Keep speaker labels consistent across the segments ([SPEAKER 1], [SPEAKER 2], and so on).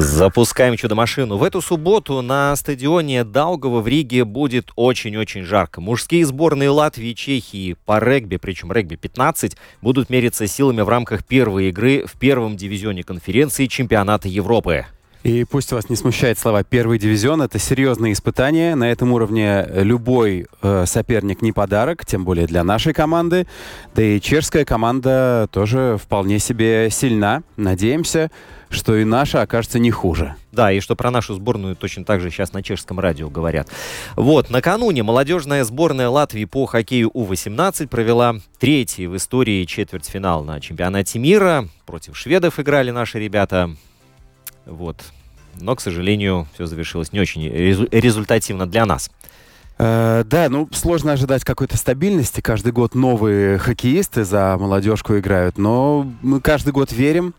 [SPEAKER 1] Запускаем чудо-машину. В эту субботу на стадионе Даугава в Риге будет очень-очень жарко. Мужские сборные Латвии и Чехии по регби, причем регби 15, будут мериться силами в рамках первой игры в первом дивизионе конференции чемпионата Европы.
[SPEAKER 2] И пусть вас не смущает слова «первый дивизион». Это серьезные испытания. На этом уровне любой э, соперник не подарок, тем более для нашей команды. Да и чешская команда тоже вполне себе сильна. Надеемся, что и наша окажется не хуже.
[SPEAKER 1] Да, и что про нашу сборную точно так же сейчас на чешском радио говорят. Вот, накануне молодежная сборная Латвии по хоккею У-18 провела третий в истории четвертьфинал на чемпионате мира. Против шведов играли наши ребята. Вот. Но, к сожалению, все завершилось не очень резу- результативно для нас.
[SPEAKER 2] Э, да, ну сложно ожидать какой-то стабильности. Каждый год новые хоккеисты за молодежку играют, но мы каждый год верим.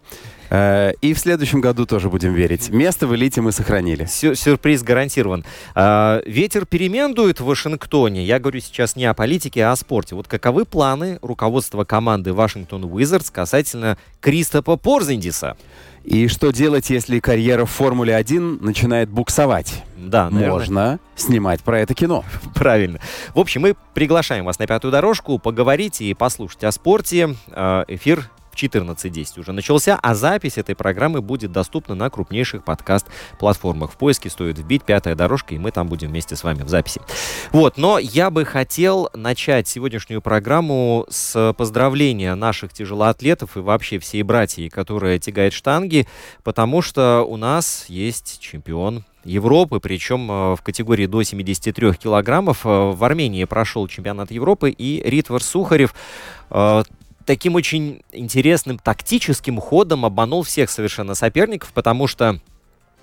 [SPEAKER 2] Э, и в следующем году тоже будем верить. Место в элите мы сохранили.
[SPEAKER 1] Сю- сюрприз гарантирован. А, ветер перемен дует в Вашингтоне. Я говорю сейчас не о политике, а о спорте. Вот каковы планы руководства команды Вашингтон Уизардс касательно Кристопа Порзиндиса?
[SPEAKER 2] И что делать, если карьера в Формуле-1 начинает буксовать?
[SPEAKER 1] Да, наверное,
[SPEAKER 2] Можно снимать про это кино.
[SPEAKER 1] правильно. В общем, мы приглашаем вас на пятую дорожку поговорить и послушать о спорте. А, Эфир в 14.10 уже начался, а запись этой программы будет доступна на крупнейших подкаст-платформах. В поиске стоит вбить «Пятая дорожка», и мы там будем вместе с вами в записи. Вот, но я бы хотел начать сегодняшнюю программу с поздравления наших тяжелоатлетов и вообще всей братьи, которая тягает штанги, потому что у нас есть чемпион Европы, причем э, в категории до 73 килограммов. Э, В Армении прошел чемпионат Европы, и Ритвар Сухарев э, таким очень интересным тактическим ходом обманул всех совершенно соперников, потому что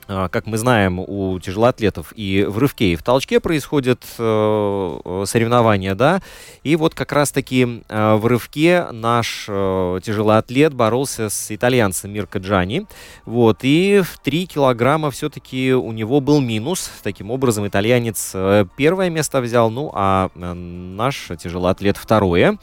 [SPEAKER 1] как мы знаем, у тяжелоатлетов и в рывке, и в толчке происходят э, э, соревнования, да, и вот как раз-таки э, в рывке наш тяжелоатлет боролся с итальянцем Мирко Джани, вот, и в 3 килограмма все-таки у него был минус, таким образом итальянец первое место взял, ну, а наш тяжелоатлет второе,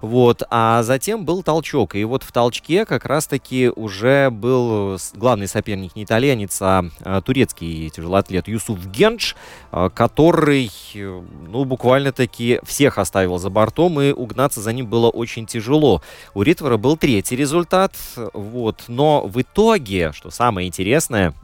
[SPEAKER 1] вот, а затем был толчок, и вот в толчке как раз-таки уже был главный соперник не итальянец, а а, турецкий тяжелоатлет Юсуф Генч, а, который, э, ну, буквально-таки всех оставил за бортом, и угнаться за ним было очень тяжело. У Ритвара был третий результат, вот, но в итоге, что самое интересное,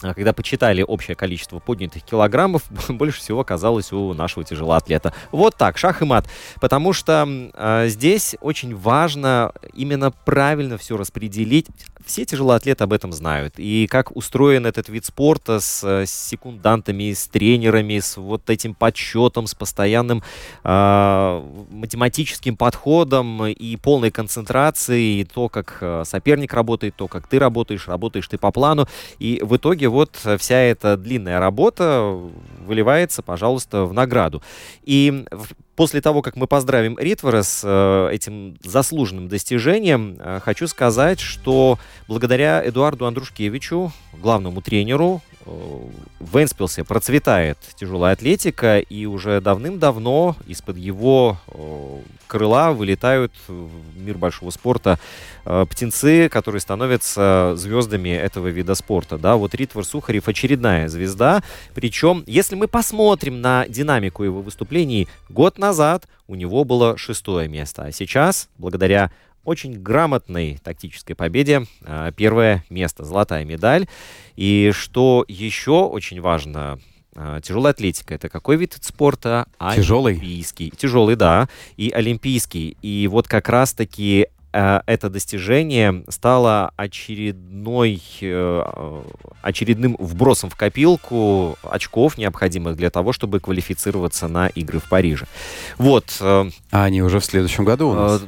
[SPEAKER 1] когда почитали общее количество поднятых килограммов, больше всего оказалось у нашего тяжелоатлета. Вот так, шах и мат. Потому что а, здесь очень важно именно правильно все распределить. Все тяжелоатлеты об этом знают. И как устроен этот вид спорта с, э, с секундантами, с тренерами, с вот этим подсчетом, с постоянным а, математическим подходом и полной концентрацией, и то, как э, соперник работает, то, как ты работаешь, работаешь ты по плану. И в итоге вот вся эта длинная работа выливается, пожалуйста, в награду. И после того, как мы поздравим Ритвара с э, этим заслуженным достижением, э, хочу сказать, что благодаря Эдуарду Андрушкевичу, главному тренеру, в Энспилсе процветает тяжелая атлетика, и уже давным-давно из-под его крыла вылетают в мир большого спорта э, птенцы, которые становятся звездами этого вида спорта. Да, вот Ритвар Сухарев очередная звезда. Причем, если мы посмотрим на динамику его выступлений, год назад у него было шестое место, а сейчас, благодаря очень грамотной тактической победе, э, первое место, золотая медаль. И что еще очень важно, А, Тяжелая атлетика это какой вид спорта?
[SPEAKER 2] Тяжелый.
[SPEAKER 1] Олимпийский. Тяжелый, да. И олимпийский. И вот как раз-таки э, это достижение стало очередной, э, очередным вбросом в копилку очков, необходимых для того, чтобы квалифицироваться на игры в Париже. Вот. э,
[SPEAKER 2] А они уже в следующем году у нас.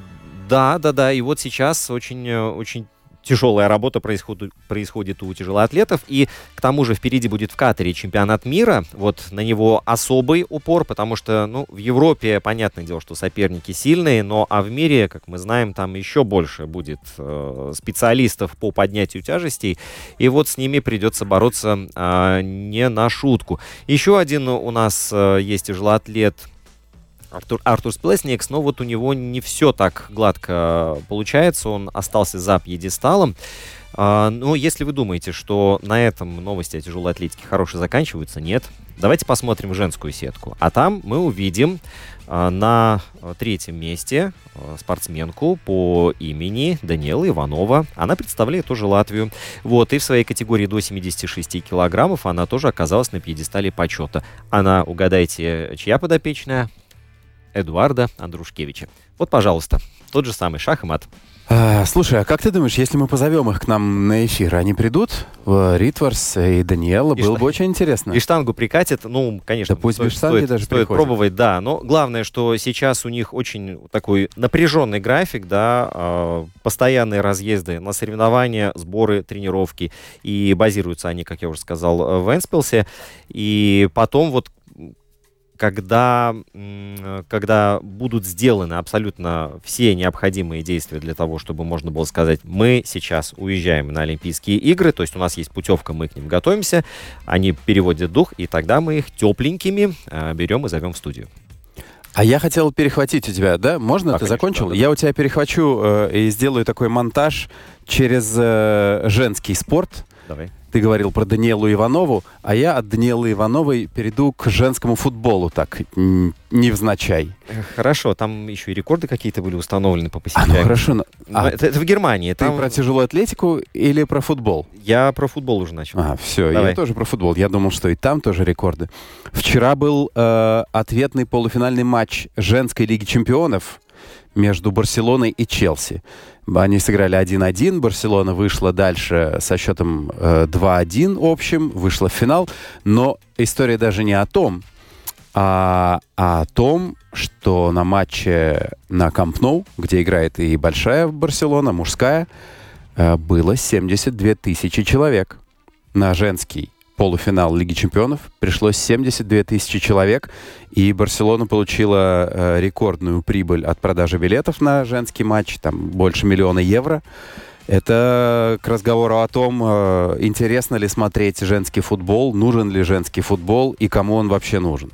[SPEAKER 1] Э, Да, да, да. И вот сейчас очень, э, очень тяжелая работа происходит, происходит у тяжелоатлетов. И к тому же впереди будет в Катаре чемпионат мира. Вот на него особый упор, потому что ну, в Европе, понятное дело, что соперники сильные, но а в мире, как мы знаем, там еще больше будет э, специалистов по поднятию тяжестей. И вот с ними придется бороться а, не на шутку. Еще один у нас э, есть тяжелоатлет Артур, Артур Сплесникс, но вот у него не все так гладко получается, он остался за пьедесталом. А, но если вы думаете, что на этом новости о тяжелой атлетике хорошие заканчиваются, нет. Давайте посмотрим женскую сетку. А там мы увидим а, на третьем месте а, спортсменку по имени Даниэла Иванова. Она представляет тоже Латвию. Вот, и в своей категории до 76 килограммов она тоже оказалась на пьедестале почета. Она, угадайте, чья подопечная? Эдуарда Андрушкевича. Вот, пожалуйста, тот же самый шах и мат.
[SPEAKER 2] А, слушай, а как ты думаешь, если мы позовем их к нам на эфир, они придут? В Ритварс и Даниэла?
[SPEAKER 1] И
[SPEAKER 2] Было
[SPEAKER 1] что-
[SPEAKER 2] бы очень интересно.
[SPEAKER 1] И штангу прикатит, ну, конечно,
[SPEAKER 2] Да пусть
[SPEAKER 1] стоит,
[SPEAKER 2] без штанги
[SPEAKER 1] стоит-
[SPEAKER 2] даже
[SPEAKER 1] стоит
[SPEAKER 2] приходят.
[SPEAKER 1] пробовать, да. Но главное, что сейчас у них очень такой напряженный график, да, а, постоянные разъезды на соревнования, сборы, тренировки. И базируются они, как я уже сказал, в Энспилсе. И потом вот когда, когда будут сделаны абсолютно все необходимые действия для того, чтобы можно было сказать, мы сейчас уезжаем на Олимпийские игры, то есть у нас есть путевка, мы к ним готовимся, они переводят дух, и тогда мы их тепленькими э, берем и зовем в студию.
[SPEAKER 2] А я хотел перехватить у тебя, да? Можно?
[SPEAKER 1] Да,
[SPEAKER 2] ты
[SPEAKER 1] конечно,
[SPEAKER 2] закончил?
[SPEAKER 1] да, да.
[SPEAKER 2] Я у тебя перехвачу э, и сделаю такой монтаж через э, женский спорт.
[SPEAKER 1] Давай.
[SPEAKER 2] Ты говорил про Даниэлу Иванову, а я от Даниэлы Ивановой перейду к женскому футболу, так, невзначай.
[SPEAKER 1] Э, Хорошо, там еще и рекорды какие-то были установлены по
[SPEAKER 2] А, ну хорошо. но-
[SPEAKER 1] Но
[SPEAKER 2] а,
[SPEAKER 1] это, это в Германии.
[SPEAKER 2] ты
[SPEAKER 1] Там...
[SPEAKER 2] про тяжелую атлетику или про футбол?
[SPEAKER 1] Я про футбол уже начал.
[SPEAKER 2] А, все,
[SPEAKER 1] Давай.
[SPEAKER 2] я тоже про футбол. Я думал, что и там тоже рекорды. Вчера был э, ответный полуфинальный матч женской лиги чемпионов между Барселоной и Челси. Они сыграли 1-1, Барселона вышла дальше со счетом э, 2-1 общим, вышла в финал. Но история даже не о том, а, а о том, что на матче на Камп Ноу, где играет и большая Барселона, мужская, э, было 72 тысячи человек. На женский полуфинал Лиги Чемпионов пришлось 72 тысячи человек, и Барселона получила э, рекордную прибыль от продажи билетов на женский матч, там больше миллиона евро. Это к разговору о том, э, интересно ли смотреть женский футбол, нужен ли женский футбол и кому он вообще нужен.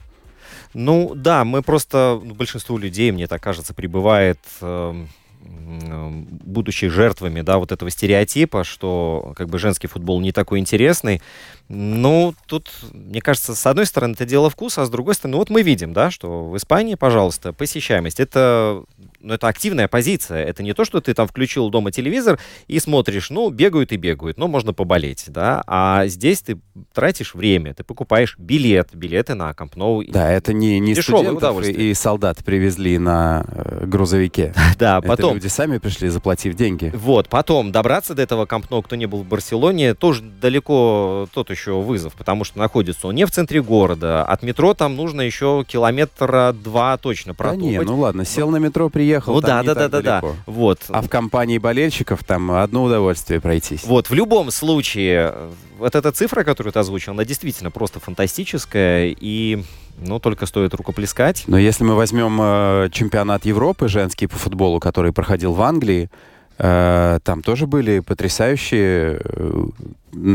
[SPEAKER 1] Ну да, мы просто, большинство людей, мне так кажется, пребывает, эм, м, будучи жертвами, да, вот этого стереотипа, что как бы женский футбол не такой интересный. Ну, тут, мне кажется, с одной стороны, это дело вкуса, а с другой стороны, вот мы видим, да, что в Испании, пожалуйста, посещаемость. Это, ну, это активная позиция. Это не то, что ты там включил дома телевизор и смотришь, ну, бегают и бегают, ну, можно поболеть, да. А здесь ты тратишь время, ты покупаешь билет, билеты на Камп Ноу.
[SPEAKER 2] Да, это не, не студентов и солдат привезли на э, грузовике.
[SPEAKER 1] Да,
[SPEAKER 2] Это
[SPEAKER 1] потом,
[SPEAKER 2] люди сами пришли, заплатив деньги.
[SPEAKER 1] вот, потом добраться до этого Камп Ноу, кто не был в Барселоне, тоже далеко тот еще вызов, потому что находится он не в центре города. От метро там нужно еще километра два точно
[SPEAKER 2] Да
[SPEAKER 1] протопать.
[SPEAKER 2] не, ну ладно, сел на метро, приехал,
[SPEAKER 1] Ну
[SPEAKER 2] там
[SPEAKER 1] да, да, да, да, да. Вот.
[SPEAKER 2] А в компании болельщиков там одно удовольствие пройтись.
[SPEAKER 1] Вот, в любом случае, вот эта цифра, которую ты озвучил, она действительно просто фантастическая, и, ну, только стоит рукоплескать.
[SPEAKER 2] Но если мы возьмем э, чемпионат Европы женский по футболу, который проходил в Англии, э, там тоже были потрясающие э,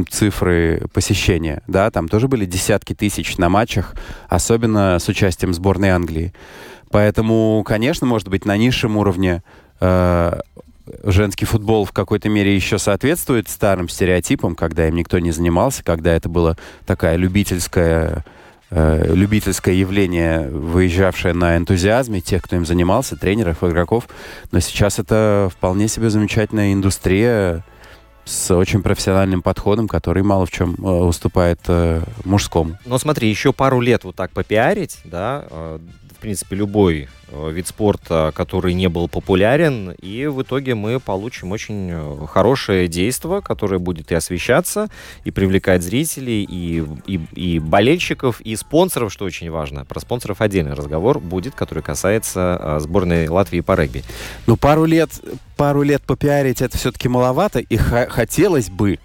[SPEAKER 2] цифры посещения, да, там тоже были десятки тысяч на матчах, особенно с участием сборной Англии. Поэтому, конечно, может быть, на низшем уровне э, женский футбол в какой-то мере еще соответствует старым стереотипам, когда им никто не занимался, когда это было такая любительская э, любительское явление, выезжавшее на энтузиазме тех, кто им занимался, тренеров, игроков. Но сейчас это вполне себе замечательная индустрия с очень профессиональным подходом, который мало в чем э, уступает э, мужскому.
[SPEAKER 1] Но смотри, еще пару лет вот так попиарить, да, э, в принципе, любой э, вид спорта, который не был популярен, и в итоге мы получим очень э, хорошее действие, которое будет и освещаться, и привлекать зрителей, и, и, и болельщиков, и спонсоров, что очень важно. Про спонсоров отдельный разговор будет, который касается э, сборной Латвии по регби.
[SPEAKER 2] Ну, пару лет, пару лет попиарить это все-таки маловато, и хотелось бы,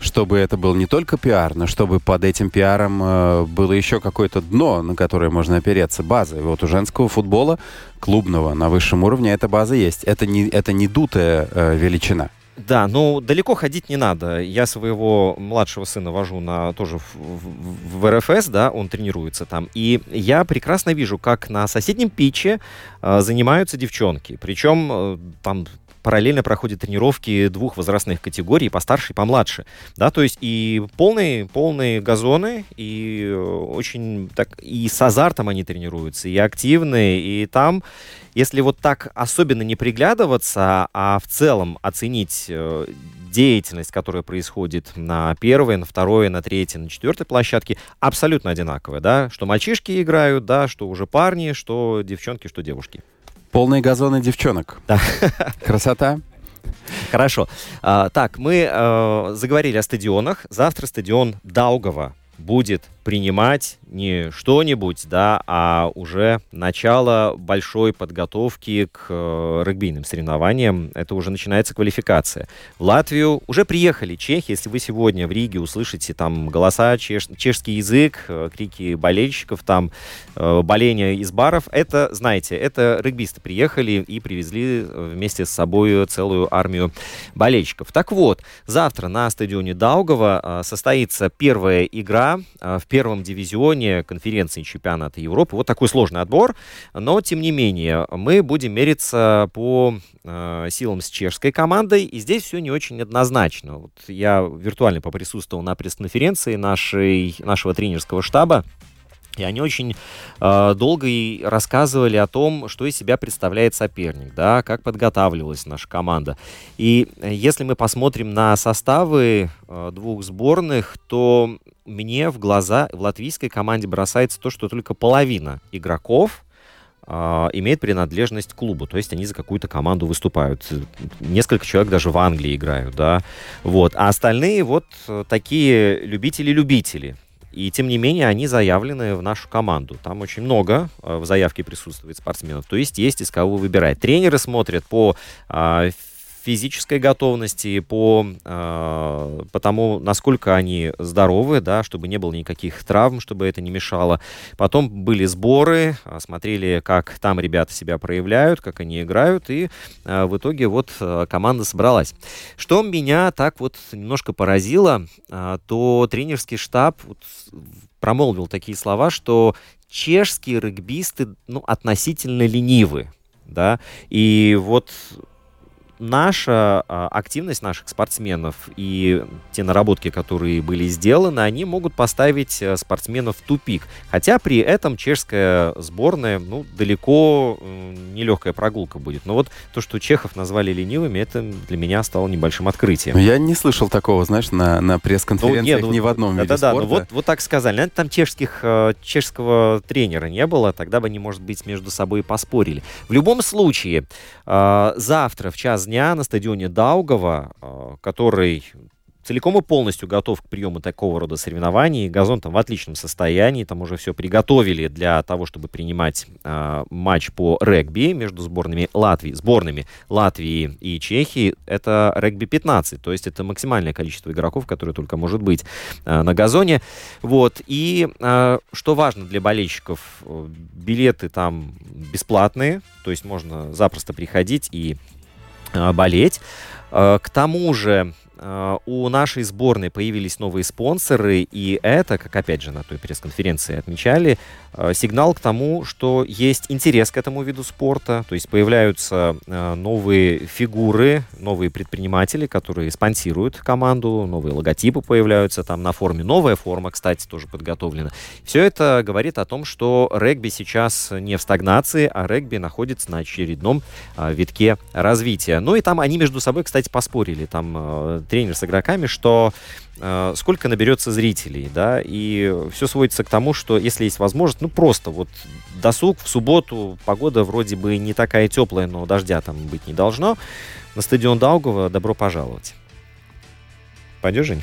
[SPEAKER 2] чтобы это был не только пиар, но чтобы под этим пиаром э, было еще какое-то дно, на которое можно опереться, база. И вот у женского футбола клубного на высшем уровне эта база есть. Это не, это не дутая э, величина.
[SPEAKER 1] Да, ну далеко ходить не надо. Я своего младшего сына вожу на тоже в, в, в РФС, да, он тренируется там. И я прекрасно вижу, как на соседнем питче э, занимаются девчонки. Причем э, там параллельно проходят тренировки двух возрастных категорий, постарше и помладше. Да, то есть и полные, полные газоны, и э, очень так, и с азартом они тренируются, и активные, и там, если вот так особенно не приглядываться, а в целом оценить э, деятельность, которая происходит на первой, на второй, на третьей, на четвертой площадке, абсолютно одинаковая, да, что мальчишки играют, да, что уже парни, что девчонки, что девушки.
[SPEAKER 2] Полные газоны девчонок.
[SPEAKER 1] Да.
[SPEAKER 2] Красота.
[SPEAKER 1] Хорошо. А, так, мы а, заговорили о стадионах. Завтра стадион Даугова будет принимать не что-нибудь, да, а уже начало большой подготовки к э, регбийным соревнованиям. Это уже начинается квалификация. В Латвию уже приехали чехи. Если вы сегодня в Риге услышите там голоса, чеш, чешский язык, э, крики болельщиков, там э, боление из баров, это, знаете, это регбисты приехали и привезли э, вместе с собой целую армию болельщиков. Так вот, завтра на стадионе Даугова э, состоится первая игра э, в первом дивизионе конференции чемпионата Европы. Вот такой сложный отбор, но тем не менее мы будем мериться по э, силам с чешской командой, и здесь все не очень однозначно. Вот я виртуально поприсутствовал на пресс-конференции нашей, нашего тренерского штаба, и они очень э, долго и рассказывали о том, что из себя представляет соперник, да, как подготавливалась наша команда. И э, если мы посмотрим на составы э, двух сборных, то мне в глаза в латвийской команде бросается то, что только половина игроков э, имеет принадлежность к клубу, то есть они за какую-то команду выступают. Несколько человек даже в Англии играют, да, вот. А остальные вот такие любители-любители. И тем не менее они заявлены в нашу команду. Там очень много э, в заявке присутствует спортсменов. То есть есть из кого выбирать. Тренеры смотрят по э, физической готовности, по, э, по тому, насколько они здоровы, да, чтобы не было никаких травм, чтобы это не мешало. Потом были сборы, а, смотрели, как там ребята себя проявляют, как они играют, и э, в итоге вот э, команда собралась. Что меня так вот немножко поразило, э, то тренерский штаб вот, промолвил такие слова, что чешские регбисты ну, относительно ленивы. Да, и вот наша а, активность наших спортсменов и те наработки, которые были сделаны, они могут поставить э, спортсменов в тупик. Хотя при этом чешская сборная, ну, далеко нелегкая прогулка будет. Но вот то, что чехов назвали ленивыми, это для меня стало небольшим открытием.
[SPEAKER 2] Я не слышал такого, знаешь, на, на пресс-конференциях ну, нет, ни ну, в одном да, виде да, спорта.
[SPEAKER 1] Да, ну, вот, вот так сказали. Наверное, там чешских, э, чешского тренера не было, тогда бы они, может быть, между собой поспорили. В любом случае, э, завтра в час дня на стадионе Даугова, э, который целиком и полностью готов к приему такого рода соревнований. Газон там в отличном состоянии, там уже все приготовили для того, чтобы принимать э, матч по регби между сборными Латвии, сборными Латвии и Чехии. Это регби 15, то есть это максимальное количество игроков, которое только может быть э, на газоне. Вот. И э, что важно для болельщиков, билеты там бесплатные, то есть можно запросто приходить и Э, болеть. Э, к тому же Э, у нашей сборной появились новые спонсоры, и это, как опять же на той пресс-конференции отмечали, э, сигнал к тому, что есть интерес к этому виду спорта, то есть появляются э, новые фигуры, новые предприниматели, которые спонсируют команду, новые логотипы появляются там на форме, новая форма, кстати, тоже подготовлена. Все это говорит о том, что регби сейчас не в стагнации, а регби находится на очередном витке развития. Ну и там они между собой, кстати, поспорили. Там тренер с игроками, что э, сколько наберется зрителей, да, и все сводится к тому, что если есть возможность, ну просто вот досуг в субботу, погода вроде бы не такая теплая, но дождя там быть не должно, на стадион Даугова добро пожаловать. Пойдешь, Жень?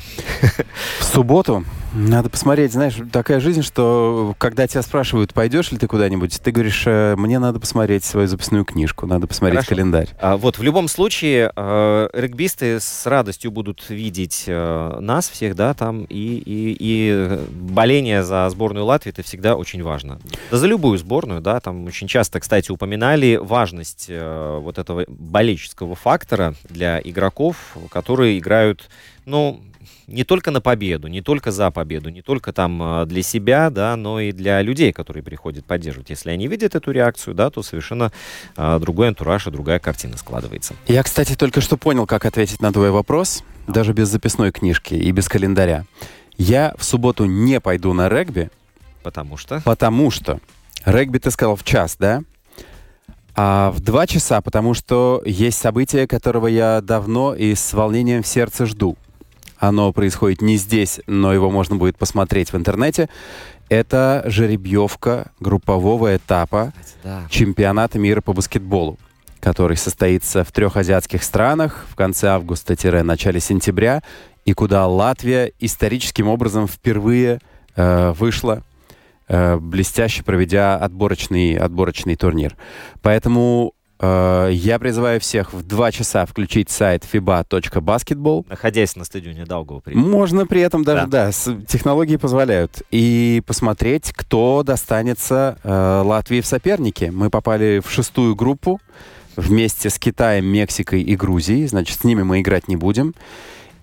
[SPEAKER 2] В субботу надо посмотреть, знаешь, такая жизнь, что когда тебя спрашивают, пойдешь ли ты куда-нибудь, ты говоришь, «Э, мне надо посмотреть свою записную книжку, надо посмотреть
[SPEAKER 1] Хорошо.
[SPEAKER 2] календарь.
[SPEAKER 1] А, вот, в любом случае, э, регбисты с радостью будут видеть э, нас всех, да, там, и, и, и боление за сборную Латвии, это всегда очень важно. Да за любую сборную, да, там очень часто, кстати, упоминали важность э, вот этого болельческого фактора для игроков, которые играют, ну, не только на победу, не только за победу, не только там э, для себя, да, но и для людей, которые приходят поддерживать. Если они видят эту реакцию, да, то совершенно э, другой антураж и другая картина складывается.
[SPEAKER 2] Я, кстати, только что понял, как ответить на твой вопрос, даже без записной книжки и без календаря. Я в субботу не пойду на регби,
[SPEAKER 1] Потому что...
[SPEAKER 2] потому что регби ты сказал в час, да? А в два часа, потому что есть событие, которого я давно и с волнением в сердце жду. Оно происходит не здесь, но его можно будет посмотреть в интернете. Это жеребьевка группового этапа
[SPEAKER 1] Да.
[SPEAKER 2] чемпионата мира по баскетболу, который состоится в трех азиатских странах в конце августа-начале сентября, и куда Латвия историческим образом впервые э, вышла, э, блестяще проведя отборочный, отборочный турнир. Поэтому я призываю всех в два часа включить сайт fiba.basketball,
[SPEAKER 1] Находясь на стадионе Даугава. при-
[SPEAKER 2] можно при этом даже, да, с- технологии позволяют. И посмотреть, кто достанется э, Латвии в сопернике. Мы попали в шестую группу вместе с Китаем, Мексикой и Грузией. Значит, с ними мы играть не будем.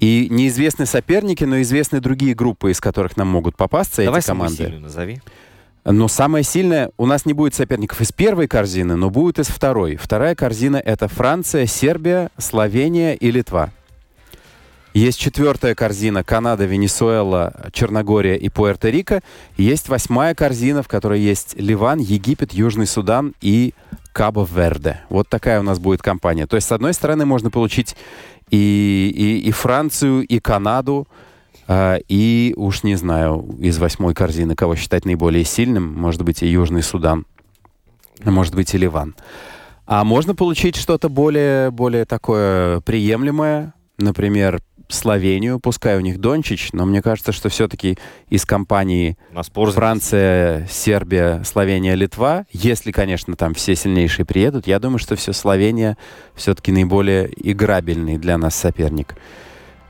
[SPEAKER 2] И неизвестны соперники, но известны другие группы, из которых нам могут попасться
[SPEAKER 1] Давай
[SPEAKER 2] эти команды.
[SPEAKER 1] сильную назови.
[SPEAKER 2] Но самое сильное, у нас не будет соперников из первой корзины, но будет из второй. Вторая корзина — это Франция, Сербия, Словения и Литва. Есть четвертая корзина — Канада, Венесуэла, Черногория и Пуэрто-Рико. Есть восьмая корзина, в которой есть Ливан, Египет, Южный Судан и Кабо-Верде. Вот такая у нас будет компания. То есть, с одной стороны, можно получить и, и, и Францию, и Канаду, и уж не знаю, из восьмой корзины, кого считать наиболее сильным, может быть, и Южный Судан, а может быть, и Ливан. А можно получить что-то более, более такое приемлемое, например, Словению, пускай у них Дончич, но мне кажется, что все-таки из компании. Франция, Сербия, Словения, Литва, если, конечно, там все сильнейшие приедут, я думаю, что все Словения все-таки наиболее играбельный для нас соперник.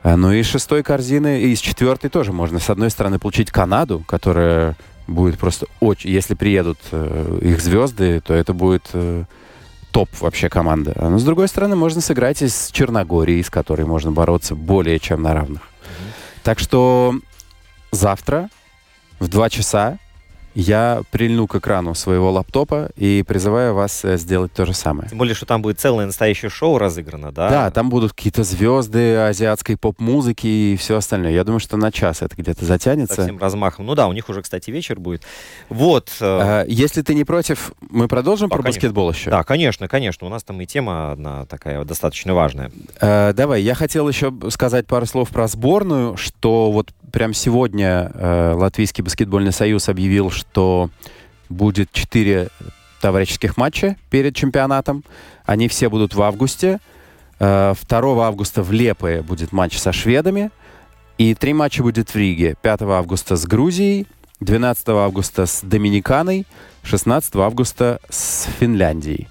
[SPEAKER 2] А, Ну и из шестой корзины, и из четвертой тоже можно, с одной стороны, получить Канаду, которая будет просто очень... Если приедут э, их звезды, то это будет э, топ вообще команда. Но с другой стороны, можно сыграть и с Черногорией, с которой можно бороться более чем на равных. Так что завтра в 2 часа я прильну к экрану своего лаптопа и призываю вас э, сделать то же самое.
[SPEAKER 1] Тем более, что там будет целое настоящее шоу разыграно, да?
[SPEAKER 2] Да, там будут какие-то звезды азиатской поп-музыки и все остальное. Я думаю, что на час это где-то
[SPEAKER 1] Со
[SPEAKER 2] затянется.
[SPEAKER 1] всем размахом. Ну да, у них уже, кстати, вечер будет. Вот. э,
[SPEAKER 2] А, Если ты не против, мы продолжим
[SPEAKER 1] Да,
[SPEAKER 2] про
[SPEAKER 1] конечно.
[SPEAKER 2] баскетбол еще?
[SPEAKER 1] Да, конечно, конечно. У нас там и тема одна такая достаточно важная.
[SPEAKER 2] Э, давай, я хотел еще сказать пару слов про сборную, что вот прям сегодня э, Латвийский баскетбольный союз объявил, что будет 4 товарищеских матча перед чемпионатом. Они все будут в августе. Э, 2 августа в Лепое будет матч со шведами. И три матча будет в Риге. 5 августа с Грузией, 12 августа с Доминиканой, 16 августа с Финляндией.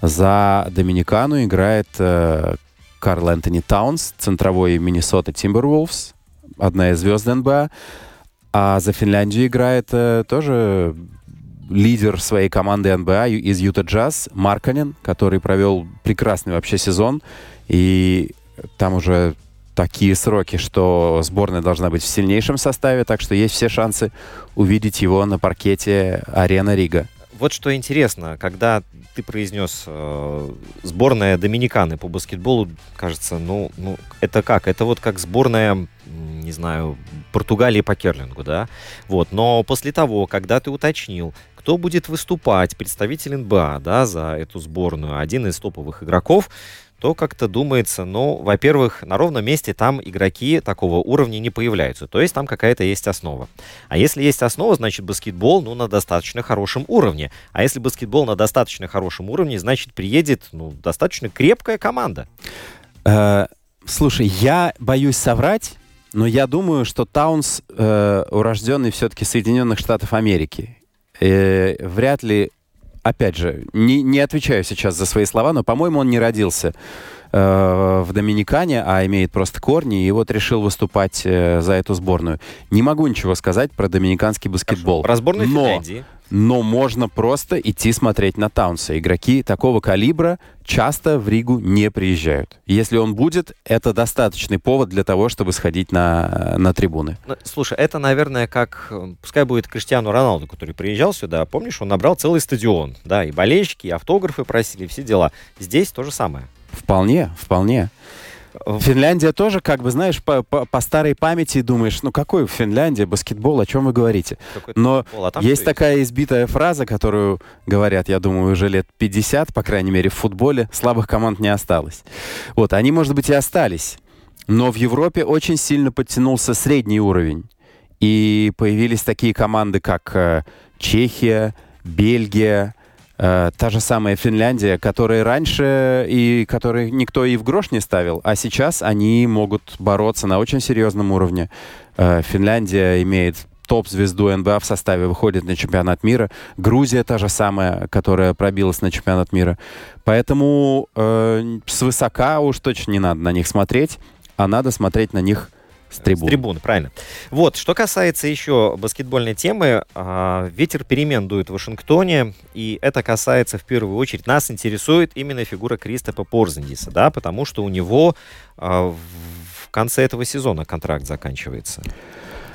[SPEAKER 2] За Доминикану играет э, Карл Энтони Таунс, центровой Миннесота Тимберволфс, одна из звезд НБА. А за Финляндию играет э, тоже лидер своей команды НБА из Юта Джаз Марканен, который провел прекрасный вообще сезон. И там уже такие сроки, что сборная должна быть в сильнейшем составе, так что есть все шансы увидеть его на паркете арена Рига.
[SPEAKER 1] Вот что интересно, когда ты произнес э, сборная Доминиканы по баскетболу, кажется, ну, ну, это как? Это вот как сборная, не знаю, Португалии по керлингу, да? Вот, но после того, когда ты уточнил, кто будет выступать, представитель НБА, да, за эту сборную, один из топовых игроков, то как-то думается, ну, во-первых, на ровном месте там игроки такого уровня не появляются, то есть там какая-то есть основа. А если есть основа, значит баскетбол, ну, на достаточно хорошем уровне. А если баскетбол на достаточно хорошем уровне, значит приедет, ну, достаточно крепкая команда.
[SPEAKER 2] Э, слушай, я боюсь соврать, но я думаю, что Таунс э, урожденный все-таки Соединенных Штатов Америки. Э, вряд ли, опять же, не, не отвечаю сейчас за свои слова, но, по-моему, он не родился э, в Доминикане, а имеет просто корни, и вот решил выступать э, за эту сборную. Не могу ничего сказать про доминиканский баскетбол.
[SPEAKER 1] Про сборную
[SPEAKER 2] но но можно просто идти смотреть на Таунса. Игроки такого калибра часто в Ригу не приезжают. Если он будет, это достаточный повод для того, чтобы сходить на, на трибуны.
[SPEAKER 1] Ну, Слушай, это, наверное, как, э, пускай будет Криштиану Роналду, который приезжал сюда, помнишь, он набрал целый стадион, да, и болельщики, и автографы просили, все дела. Здесь то же самое.
[SPEAKER 2] Вполне, вполне. Финляндия тоже, как бы, знаешь, по, по, по старой памяти думаешь, ну какой Финляндия, баскетбол, о чем вы говорите? Но
[SPEAKER 1] футбол, а
[SPEAKER 2] есть такая избитая фраза, которую говорят, я думаю, уже лет 50, по крайней мере, в футболе, слабых команд не осталось. Вот, они, может быть, и остались, но в Европе очень сильно подтянулся средний уровень. И появились такие команды, как э, Чехия, Бельгия, э, та же самая Финляндия, которые раньше и которые никто и в грош не ставил, а сейчас они могут бороться на очень серьезном уровне. Э, Финляндия имеет топ-звезду НБА в составе, выходит на чемпионат мира. Грузия та же самая, которая пробилась на чемпионат мира. Поэтому э, свысока уж точно не надо на них смотреть, а надо смотреть на них с трибун.
[SPEAKER 1] С трибуны, правильно. Вот, что касается еще баскетбольной темы, а, ветер перемен дует в Вашингтоне, и это касается в первую очередь, нас интересует именно фигура Кристопа Порзингиса, да, потому что у него а, в конце этого сезона контракт заканчивается.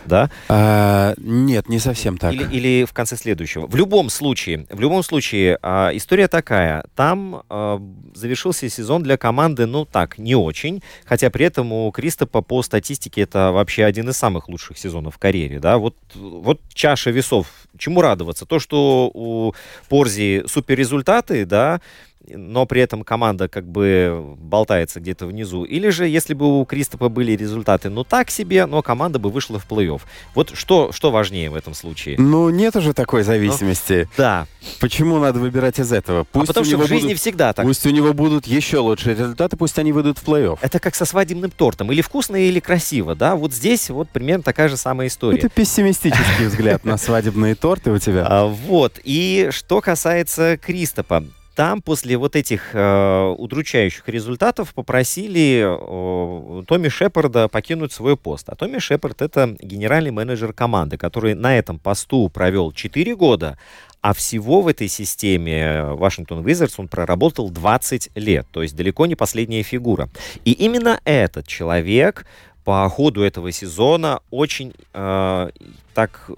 [SPEAKER 1] Да?
[SPEAKER 2] А, нет, не совсем так.
[SPEAKER 1] Или, или в конце следующего. В любом случае, в любом случае, а, история такая. Там а, завершился сезон для команды, ну так, не очень. Хотя при этом у Кристопа по статистике это вообще один из самых лучших сезонов в карьере. Да? Вот, вот чаша весов. Чему радоваться? То, что у Порзи супер результаты, да, но при этом команда как бы болтается где-то внизу. Или же, если бы у Кристопа были результаты, ну так себе, но команда бы вышла в плей-офф. Вот что, что важнее в этом случае?
[SPEAKER 2] Ну, нет уже такой зависимости.
[SPEAKER 1] Да.
[SPEAKER 2] Почему надо выбирать из этого?
[SPEAKER 1] А
[SPEAKER 2] Пусть
[SPEAKER 1] потому
[SPEAKER 2] у
[SPEAKER 1] что в жизни
[SPEAKER 2] будут-
[SPEAKER 1] всегда так.
[SPEAKER 2] Пусть у него будут еще лучшие результаты, пусть они выйдут в плей-офф.
[SPEAKER 1] Это как со свадебным тортом. Или вкусно, или красиво, да? Вот здесь вот примерно такая же самая история.
[SPEAKER 2] Это пессимистический взгляд на свадебные торты у тебя.
[SPEAKER 1] А, вот. И что касается Кристопа. Там после вот этих э, удручающих результатов попросили э, Томми Шепарда покинуть свой пост. А Томми Шепард это генеральный менеджер команды, который на этом посту провел 4 года, а всего в этой системе Вашингтон Wizards он проработал 20 лет, то есть далеко не последняя фигура. И именно этот человек по ходу этого сезона очень э, так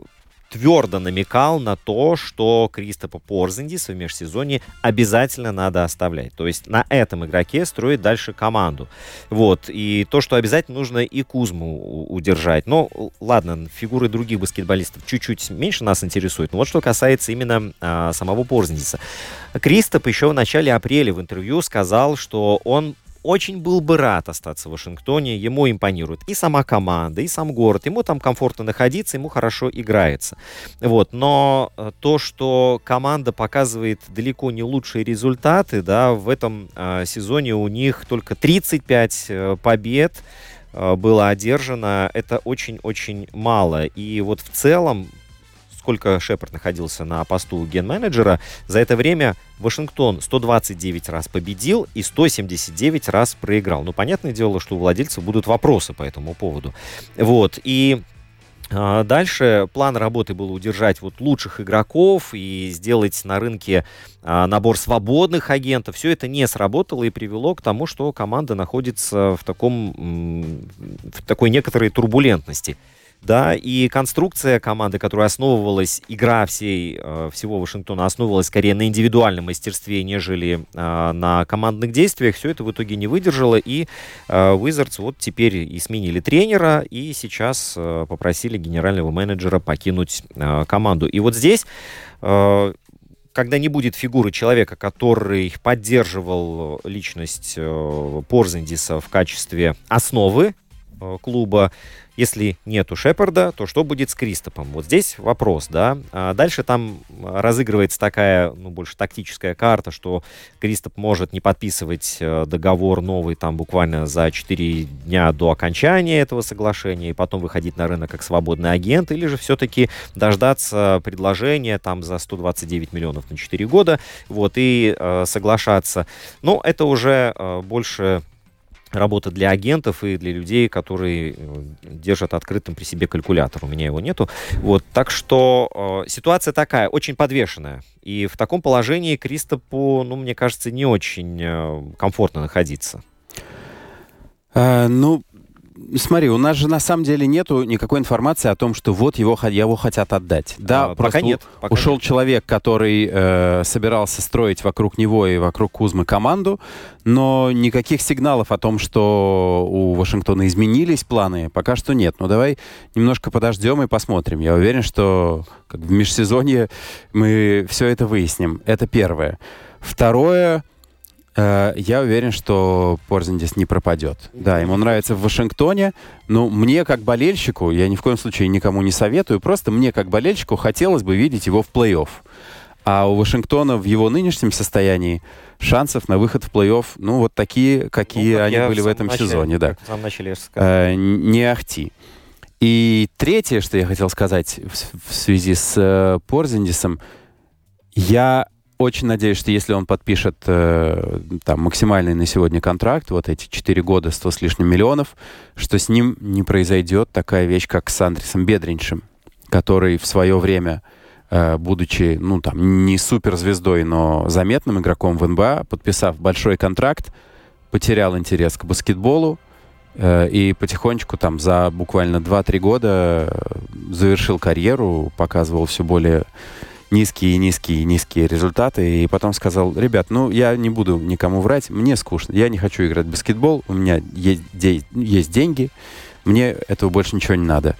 [SPEAKER 1] твердо намекал на то, что Кристопа Порзиндиса в межсезонье обязательно надо оставлять. То есть на этом игроке строить дальше команду. Вот. И то, что обязательно нужно и Кузму удержать. Но, ладно, фигуры других баскетболистов чуть-чуть меньше нас интересуют. Но вот что касается именно а, самого Порзиндиса. Кристоп еще в начале апреля в интервью сказал, что он очень был бы рад остаться в Вашингтоне, ему импонирует и сама команда, и сам город, ему там комфортно находиться, ему хорошо играется. Вот, но э, то, что команда показывает далеко не лучшие результаты, да, в этом э, сезоне у них только 35 э, побед э, было одержано, это очень-очень мало. И вот в целом сколько Шепард находился на посту ген-менеджера, за это время Вашингтон 129 раз победил и 179 раз проиграл. Ну, понятное дело, что у владельцев будут вопросы по этому поводу. Вот, и а, Дальше план работы был удержать вот лучших игроков и сделать на рынке а, набор свободных агентов. Все это не сработало и привело к тому, что команда находится в таком в такой некоторой турбулентности. Да, и конструкция команды, которая основывалась, игра всей, э, всего Вашингтона основывалась скорее на индивидуальном мастерстве, нежели э, на командных действиях, все это в итоге не выдержало, и э, Wizards вот теперь и сменили тренера, и сейчас попросили генерального менеджера покинуть команду. И вот здесь когда не будет фигуры человека, который поддерживал личность Порзендиса в качестве основы клуба, если нету Шепарда, то что будет с Кристопом? Вот здесь вопрос, да. А дальше там разыгрывается такая, ну, больше тактическая карта, что Кристоп может не подписывать э, договор новый там буквально за 4 дня до окончания этого соглашения и потом выходить на рынок как свободный агент, или же все-таки дождаться предложения там за 129 миллионов на 4 года, вот, и э, соглашаться. Но это уже э, больше работа для агентов и для людей, которые э, держат открытым при себе калькулятор. У меня его нету. Вот, так что э, ситуация такая, очень подвешенная. И в таком положении Кристопу, ну, мне кажется, не очень э, комфортно находиться.
[SPEAKER 2] А, ну, смотри, у нас же на самом деле нету никакой информации о том, что вот его, его хотят отдать. Да,
[SPEAKER 1] а, пока нет. Пока
[SPEAKER 2] ушел
[SPEAKER 1] нет.
[SPEAKER 2] человек, который э, собирался строить вокруг него и вокруг Кузмы команду, но никаких сигналов о том, что у Вашингтона изменились планы, пока что нет. Но давай немножко подождем и посмотрим. Я уверен, что как в межсезонье мы все это выясним. Это первое. Второе, я уверен, что Порзиндис не пропадет. Да, ему нравится в Вашингтоне, но мне как болельщику, я ни в коем случае никому не советую, просто мне как болельщику хотелось бы видеть его в плей-офф. А у Вашингтона в его нынешнем состоянии шансов на выход в плей-офф, ну, вот такие, какие ну, как они были в, в этом начале, сезоне, да.
[SPEAKER 1] В самом начале
[SPEAKER 2] э, не ахти. И третье, что я хотел сказать в, в связи с э, Порзиндисом, я очень надеюсь, что если он подпишет э, там максимальный на сегодня контракт, вот эти 4 года, 100 с лишним миллионов, что с ним не произойдет такая вещь, как с Андресом Бедриншем, который в свое время, э, будучи, ну там, не суперзвездой, но заметным игроком в НБА, подписав большой контракт, потерял интерес к баскетболу, э, и потихонечку там за буквально 2-3 года э, завершил карьеру, показывал все более низкие, низкие, низкие результаты. И потом сказал, ребят, ну, я не буду никому врать, мне скучно. Я не хочу играть в баскетбол, у меня есть, есть деньги, мне этого больше ничего не надо.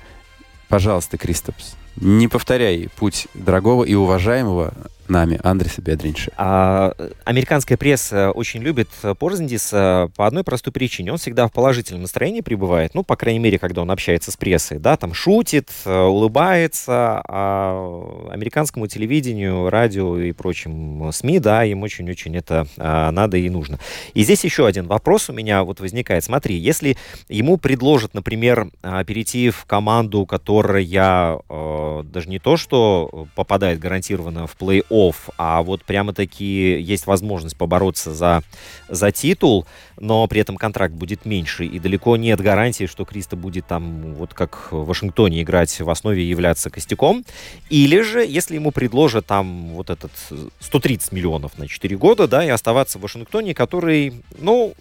[SPEAKER 2] Пожалуйста, Кристопс, не повторяй путь дорогого и уважаемого нами Андреса Бедринша.
[SPEAKER 1] А, американская пресса очень любит Порзендиса по одной простой причине. Он всегда в положительном настроении пребывает, ну, по крайней мере, когда он общается с прессой, да, там шутит, улыбается, а американскому телевидению, радио и прочим СМИ, да, им очень-очень это а, надо и нужно. И здесь еще один вопрос у меня вот возникает. Смотри, если ему предложат, например, а, перейти в команду, которая а, даже не то, что попадает гарантированно в плей офф, а вот прямо-таки есть возможность побороться за, за титул, но при этом контракт будет меньше, и далеко нет гарантии, что Криста будет там, вот как в Вашингтоне, играть в основе и являться костяком. Или же, если ему предложат там вот этот 130 миллионов на 4 года, да, и оставаться в Вашингтоне, который, ну,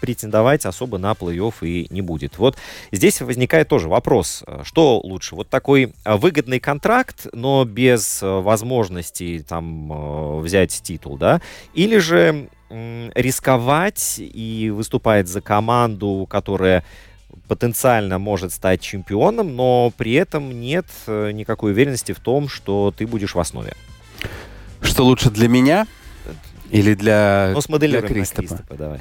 [SPEAKER 1] претендовать особо на плей-офф и не будет. Вот здесь возникает тоже вопрос, что лучше? Вот такой выгодный контракт, но без возможности там э, взять титул, да, или же рисковать и выступать за команду, которая потенциально может стать чемпионом, но при этом нет э, никакой уверенности в том, что ты будешь в основе.
[SPEAKER 2] Что лучше для меня или для,
[SPEAKER 1] ну, для Кристопа? Кристопа давай.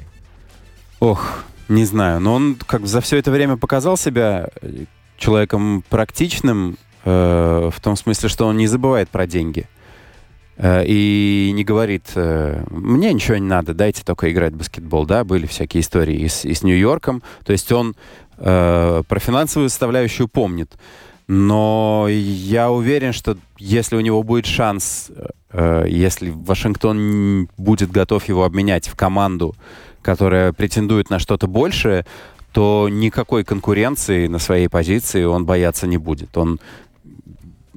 [SPEAKER 2] Ох, не знаю, но он как за все это время показал себя э, человеком практичным, э, в том смысле, что он не забывает про деньги. Э, и не говорит, э, мне ничего не надо, дайте только играть в баскетбол, да, были всякие истории и с, и с Нью-Йорком, то есть он э, про финансовую составляющую помнит, но я уверен, что если у него будет шанс, э, если Вашингтон будет готов его обменять в команду, которая претендует на что-то большее, то никакой конкуренции на своей позиции он бояться не будет. Он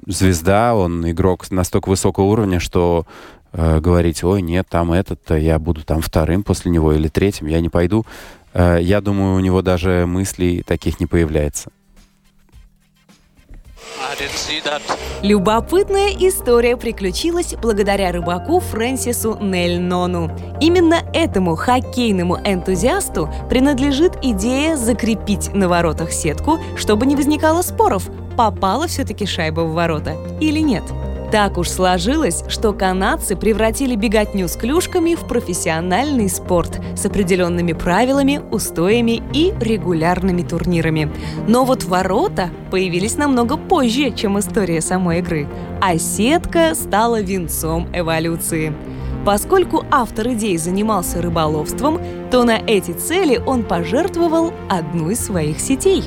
[SPEAKER 2] звезда, он игрок настолько высокого уровня, что э, говорить, ой, нет, там этот, я буду там вторым после него или третьим, я не пойду. Э, я думаю, у него даже мыслей таких не появляется.
[SPEAKER 3] Любопытная история приключилась благодаря рыбаку Фрэнсису Нельнону. Именно этому хоккейному энтузиасту принадлежит идея закрепить на воротах сетку, чтобы не возникало споров, попала все-таки шайба в ворота или нет. Так уж сложилось, что канадцы превратили беготню с клюшками в профессиональный спорт с определенными правилами, устоями и регулярными турнирами. Но вот ворота появились намного позже, чем история самой игры, а сетка стала венцом эволюции. Поскольку автор идеи занимался рыболовством, то на эти цели он пожертвовал одну из своих сетей.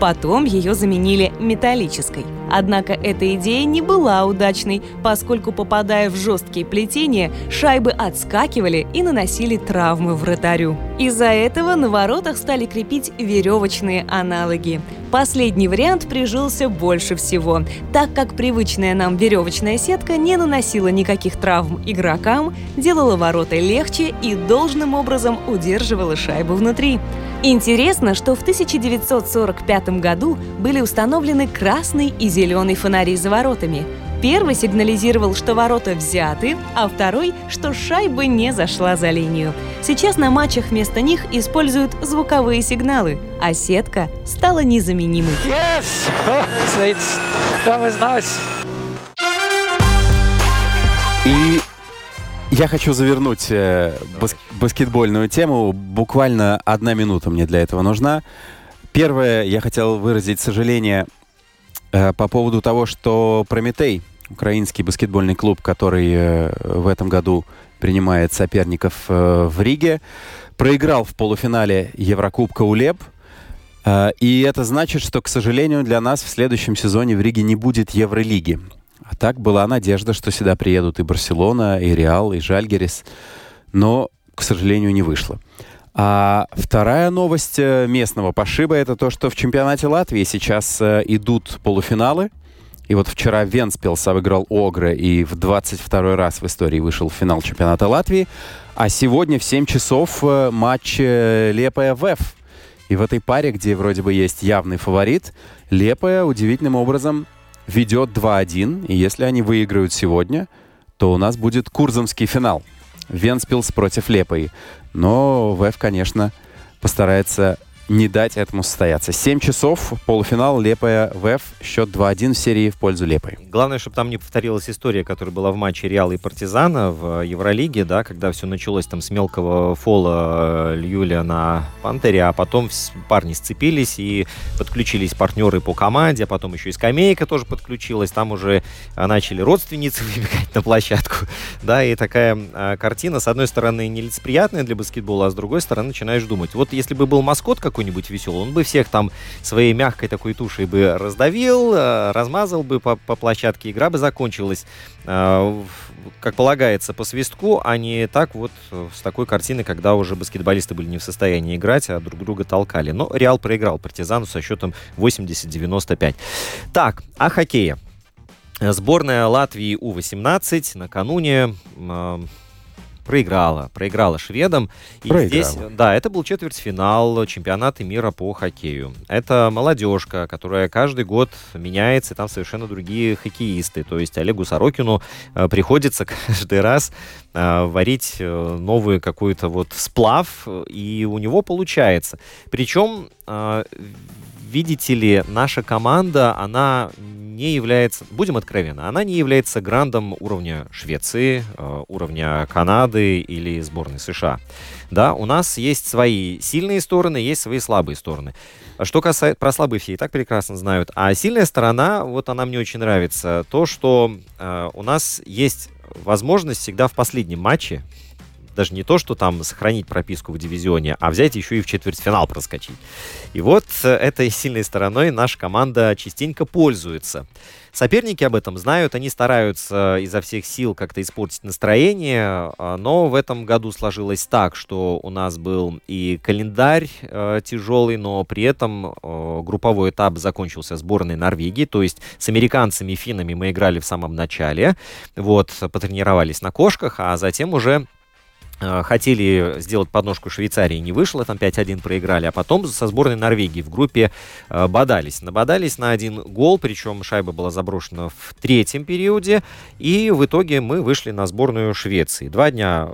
[SPEAKER 3] Потом ее заменили металлической. Однако эта идея не была удачной, поскольку, попадая в жесткие плетения, шайбы отскакивали и наносили травмы вратарю. Из-за этого на воротах стали крепить веревочные аналоги. Последний вариант прижился больше всего, так как привычная нам веревочная сетка не наносила никаких травм игрокам, делала ворота легче и должным образом удерживала шайбу внутри. Интересно, что в 1945 году были установлены красный и зеленый фонари за воротами. Первый сигнализировал, что ворота взяты, а второй, что шайба не зашла за линию. Сейчас на матчах вместо них используют звуковые сигналы, а сетка стала незаменимой.
[SPEAKER 4] Yes! It's, that was nice.
[SPEAKER 2] И я хочу завернуть э, бас- баскетбольную тему. Буквально одна минута мне для этого нужна. Первое, я хотел выразить сожаление э, по поводу того, что Прометей, украинский баскетбольный клуб, который э, в этом году принимает соперников э, в Риге, проиграл в полуфинале Еврокубка УЛЕП. Э, И это значит, что, к сожалению, для нас в следующем сезоне в Риге не будет Евролиги. А так была надежда, что сюда приедут и Барселона, и Реал, и Жальгерис. Но, к сожалению, не вышло. А вторая новость э, местного пошиба это то, что в чемпионате Латвии сейчас э, идут полуфиналы. И вот вчера Венспилс обыграл Огра и в 22 раз в истории вышел в финал чемпионата Латвии. А сегодня в 7 часов э, матч Лепая ВЭФ. И в этой паре, где вроде бы есть явный фаворит, Лепая удивительным образом ведет 2-1. И если они выиграют сегодня, то у нас будет Курзамский финал. Венспилс против Лепой. Но ВЭФ, конечно, постарается не дать этому состояться. 7 часов, полуфинал, Лепая ВЭФ, счет 2-1 в серии в пользу Лепой.
[SPEAKER 1] Главное, чтобы там не повторилась история, которая была в матче Реала и Партизана в Евролиге, да, когда все началось там с мелкого фола э, Льюля на Пантере, а потом парни сцепились и подключились партнеры по команде, а потом еще и скамейка тоже подключилась, там уже э, начали родственницы выбегать на площадку, да, и такая э, картина, с одной стороны, нелицеприятная для баскетбола, а с другой стороны, начинаешь думать, вот если бы был маскот какой-нибудь веселый, он бы всех там своей мягкой такой тушей бы раздавил, э, размазал бы по, по площадке, игра бы закончилась, э, как полагается, по свистку, а не так вот э, с такой картиной, когда уже баскетболисты были не в состоянии играть, а друг друга толкали. Но Реал проиграл партизану со счетом 80-95. Так, о хоккее. Сборная Латвии У-18 накануне э, проиграла. Проиграла шведам. И
[SPEAKER 2] Проиграла.
[SPEAKER 1] здесь, да, это был четвертьфинал чемпионата мира по хоккею. Это молодежка, которая каждый год меняется, и там совершенно другие хоккеисты. То есть Олегу Сорокину э, приходится каждый раз э, варить э, новую какую-то вот сплав, и у него получается. Причем, видите ли, наша команда, она не является, будем откровенны, она не является грандом уровня Швеции, э, уровня Канады или сборной США. Да, у нас есть свои сильные стороны, есть свои слабые стороны. Что касается про слабые все и так прекрасно знают, а сильная сторона, вот она мне очень нравится, то, что э, у нас есть возможность всегда в последнем матче даже не то, что там сохранить прописку в дивизионе, а взять еще и в четвертьфинал проскочить. И вот э, этой сильной стороной наша команда частенько пользуется. Соперники об этом знают, они стараются изо всех сил как-то испортить настроение, а, но в этом году сложилось так, что у нас был и календарь э, тяжелый, но при этом э, групповой этап закончился сборной Норвегии, то есть с американцами и финнами мы играли в самом начале, вот, потренировались на кошках, а затем уже хотели сделать подножку Швейцарии, не вышло, там 5-1 проиграли, а потом со сборной Норвегии в группе э, бодались. Набодались на один гол, причем шайба была заброшена в третьем периоде, и в итоге мы вышли на сборную Швеции. Два дня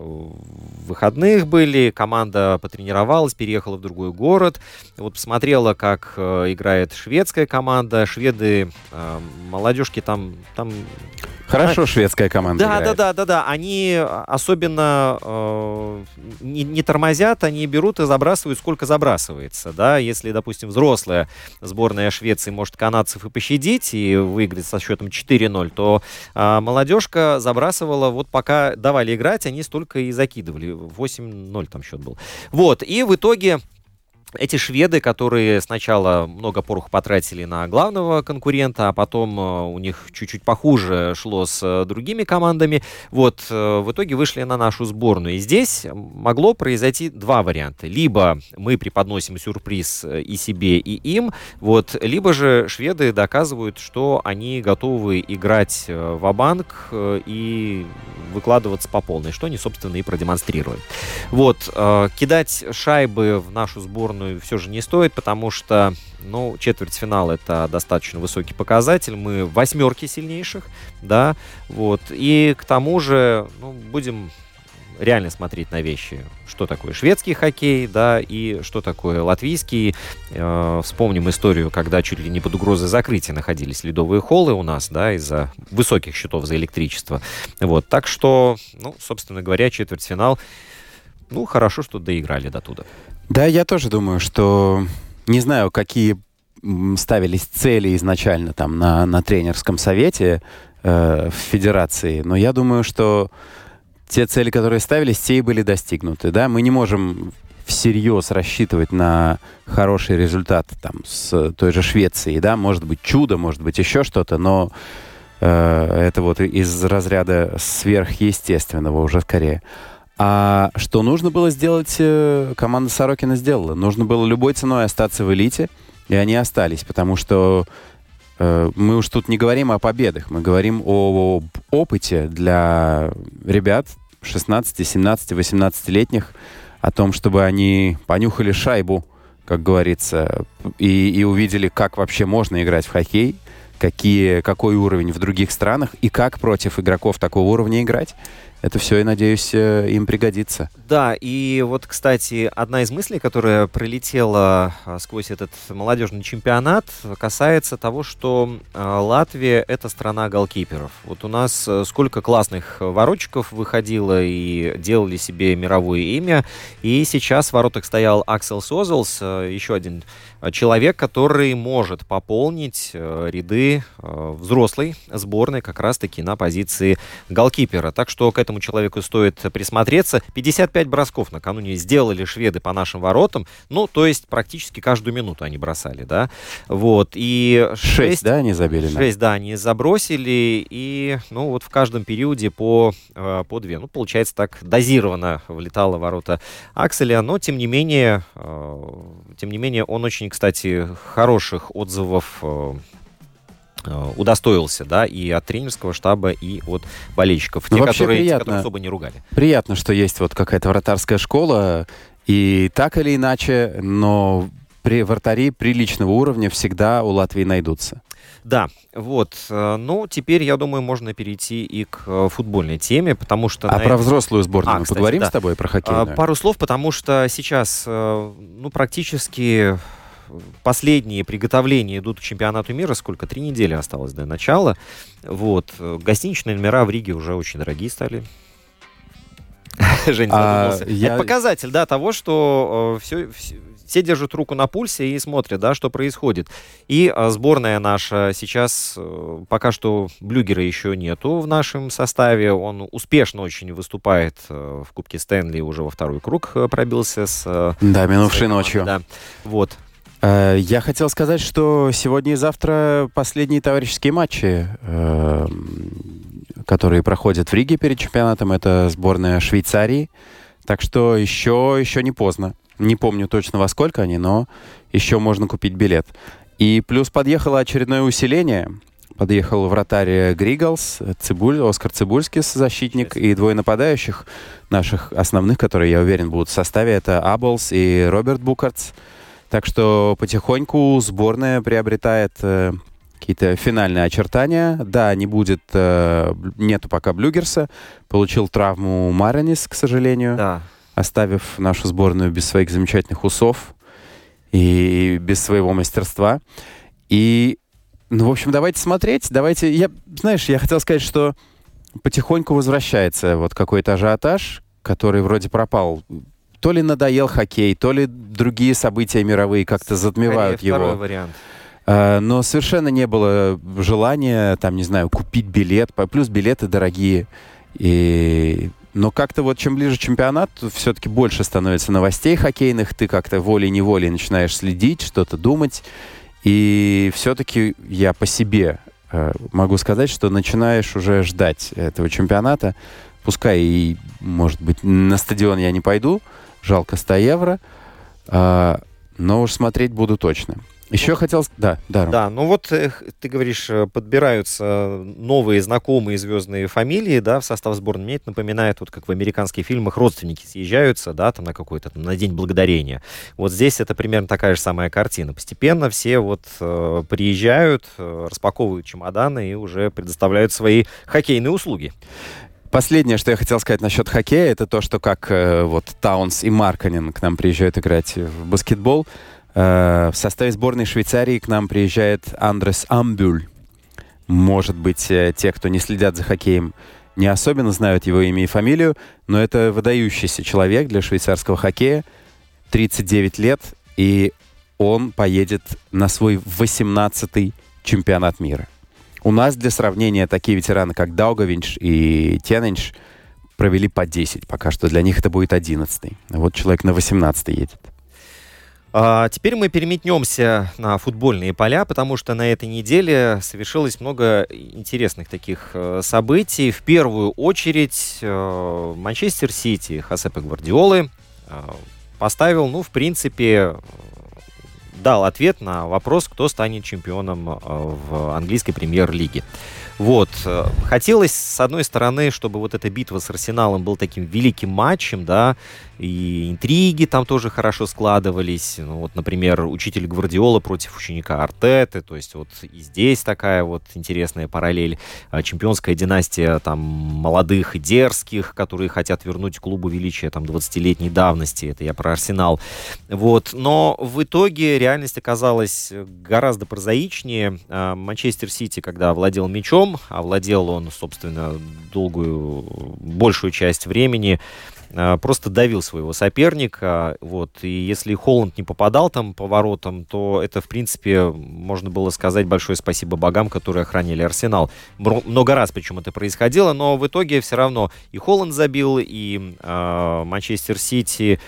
[SPEAKER 1] выходных были, команда потренировалась, переехала в другой город, вот посмотрела, как э, играет шведская команда, шведы, э, молодежки там, там
[SPEAKER 2] Хорошо а, шведская команда
[SPEAKER 1] Да,
[SPEAKER 2] играет.
[SPEAKER 1] да, да, да, да. Они особенно не, не тормозят, они берут и забрасывают, сколько забрасывается. Да? Если, допустим, взрослая сборная Швеции может канадцев и пощадить и выиграть со счетом 4-0, то э, молодежка забрасывала, вот пока давали играть, они столько и закидывали. 8-0 там счет был. Вот, и в итоге эти шведы, которые сначала много порох потратили на главного конкурента, а потом э, у них чуть-чуть похуже шло с э, другими командами, вот, э, в итоге вышли на нашу сборную. И здесь могло произойти два варианта. Либо мы преподносим сюрприз и себе, и им, вот, либо же шведы доказывают, что они готовы играть в банк и выкладываться по полной, что они, собственно, и продемонстрируют. Вот, кидать шайбы в нашу сборную сборную все же не стоит, потому что, ну, четвертьфинал это достаточно высокий показатель. Мы в восьмерке сильнейших, да, вот. И к тому же, ну, будем реально смотреть на вещи, что такое шведский хоккей, да, и что такое латвийский. Э, вспомним историю, когда чуть ли не под угрозой закрытия находились ледовые холлы у нас, да, из-за высоких счетов за электричество. Вот, так что, ну, собственно говоря, четвертьфинал, ну, хорошо, что доиграли до туда.
[SPEAKER 2] Да, я тоже думаю, что не знаю, какие ставились цели изначально там на, на тренерском совете э, в федерации, но я думаю, что те цели, которые ставились, те и были достигнуты. Да? Мы не можем всерьез рассчитывать на хороший результат там, с той же Швеции. Да? Может быть чудо, может быть еще что-то, но э, это вот из разряда сверхъестественного уже скорее. А что нужно было сделать, э, команда Сорокина сделала. Нужно было любой ценой остаться в элите, и они остались, потому что э, мы уж тут не говорим о победах, мы говорим о, об опыте для ребят 16, 17, 18-летних, о том, чтобы они понюхали шайбу, как говорится, и, и увидели, как вообще можно играть в хоккей, какие, какой уровень в других странах и как против игроков такого уровня играть это все, я надеюсь, э, им пригодится.
[SPEAKER 1] Да, и вот, кстати, одна из мыслей, которая пролетела а, сквозь этот молодежный чемпионат, касается того, что а, Латвия — это страна голкиперов. Вот у нас э, сколько классных воротчиков выходило и делали себе мировое имя, и сейчас в воротах стоял Аксел Созелс, э, еще один человек, который может пополнить ряды взрослой сборной как раз-таки на позиции голкипера. Так что к этому этому человеку стоит присмотреться. 55 бросков накануне сделали шведы по нашим воротам. Ну, то есть практически каждую минуту они бросали, да. Вот. И 6,
[SPEAKER 2] 6 да, они забили?
[SPEAKER 1] 6, да, они забросили. И, ну, вот в каждом периоде по, э, по 2. Ну, получается, так дозированно влетало ворота Акселя. Но, тем не менее, э, тем не менее, он очень, кстати, хороших отзывов э, удостоился, да, и от тренерского штаба, и от болельщиков.
[SPEAKER 2] Ну,
[SPEAKER 1] те, которые,
[SPEAKER 2] приятно,
[SPEAKER 1] те, которые особо не ругали.
[SPEAKER 2] Приятно, что есть вот какая-то вратарская школа, и так или иначе, но при вратари приличного уровня всегда у Латвии найдутся.
[SPEAKER 1] Да, вот. Э, ну, теперь, я думаю, можно перейти и к э, футбольной теме, потому что...
[SPEAKER 2] А про взрослую сборную
[SPEAKER 1] а,
[SPEAKER 2] мы
[SPEAKER 1] кстати,
[SPEAKER 2] поговорим
[SPEAKER 1] да.
[SPEAKER 2] с тобой, про?
[SPEAKER 1] А, пару слов, потому что сейчас, ну, практически последние приготовления идут к чемпионату мира. Сколько? Три недели осталось до начала. Вот. Гостиничные номера в Риге уже очень дорогие стали. Женя а, я... Это показатель, да, того, что э, все, все, все держат руку на пульсе и смотрят, да, что происходит. И э, сборная наша сейчас, э, пока что Блюгера еще нету в нашем составе. Он успешно очень выступает э, в Кубке Стэнли, уже во второй круг пробился с... Э,
[SPEAKER 2] да, минувшей ночью.
[SPEAKER 1] Да. Вот.
[SPEAKER 2] Э, я хотел сказать, что сегодня и завтра последние товарищеские матчи, э, которые проходят в Риге перед чемпионатом. Это сборная Швейцарии. Так что еще, еще не поздно. Не помню точно во сколько они, но еще можно купить билет. И плюс подъехало очередное усиление. Подъехал вратарь Григалс, Цибуль, Оскар Цибульскис, защитник, и двое нападающих наших основных, которые, я уверен, будут в составе, это Аблс и Роберт Букартс. Так что потихоньку сборная приобретает э, какие-то финальные очертания. Да, не будет, э, нету пока Блюгерса. Получил травму Маранис, к сожалению,
[SPEAKER 1] Да.
[SPEAKER 2] оставив нашу сборную без своих замечательных усов и без своего мастерства. И, ну, в общем, давайте смотреть. Давайте, я, знаешь, я хотел сказать, что потихоньку возвращается вот какой-то ажиотаж, который вроде пропал. То ли надоел хоккей, то ли другие события мировые как-то затмевают
[SPEAKER 1] Скорее, второй
[SPEAKER 2] его.
[SPEAKER 1] вариант.
[SPEAKER 2] А, Но совершенно не было желания, там, не знаю, купить билет. Плюс билеты дорогие. И... Но как-то вот чем ближе чемпионат, все-таки больше становится новостей хоккейных. Ты как-то волей-неволей начинаешь следить, что-то думать. И все-таки я по себе э, могу сказать, что начинаешь уже ждать этого чемпионата. Пускай и, может быть, на стадион я не пойду, жалко 100 евро, а, но уж смотреть буду точно. Еще хотел... с- Да, да, Ром.
[SPEAKER 1] Да, ну вот э, ты говоришь, э, подбираются новые знакомые звездные фамилии, да, в состав сборной. Мне это напоминает, вот как в американских фильмах родственники съезжаются, да, там на какой-то, там, на День Благодарения. Вот здесь это примерно такая же самая картина. Постепенно все вот э, приезжают, э, распаковывают чемоданы и уже предоставляют свои хоккейные услуги.
[SPEAKER 2] Последнее, что я хотел сказать насчет хоккея, это то, что как э, вот Таунс и Марканин к нам приезжают играть в баскетбол, э, в составе сборной Швейцарии к нам приезжает Андрес Амбюль. Может быть, э, те, кто не следят за хоккеем, не особенно знают его имя и фамилию, но это выдающийся человек для швейцарского хоккея, 39 лет, и он поедет на свой 18-й чемпионат мира. У нас для сравнения такие ветераны, как Даугавинч и Тененч, провели по 10. Пока что для них это будет 11 Вот человек на 18 едет.
[SPEAKER 1] А теперь мы переметнемся на футбольные поля, потому что на этой неделе совершилось много интересных таких э, событий. В первую очередь э, Манчестер Сити Хосепе Гвардиолы э, поставил, ну, в принципе, дал ответ на вопрос, кто станет чемпионом э, в английской премьер-лиге. Вот. э, Хотелось, с одной стороны, чтобы вот эта битва с Арсеналом был таким великим матчем, да, и интриги там тоже хорошо складывались. Ну, вот, например, учитель Гвардиола против ученика Артеты, то есть вот и здесь такая вот интересная параллель. А, Чемпионская династия там молодых и дерзких, которые хотят вернуть клубу величия там 20-летней давности. Это я про Арсенал. Вот. Но в итоге реальность оказалась гораздо прозаичнее. А, Манчестер Сити, когда владел мячом, а владел он, собственно, долгую, большую часть времени, а, просто давил своего соперника, вот, и если Холланд не попадал там по воротам, то это, в принципе, можно было сказать большое спасибо богам, которые охраняли Арсенал. Много раз причем это происходило, но в итоге все равно и Холланд забил, и а, Манчестер Сити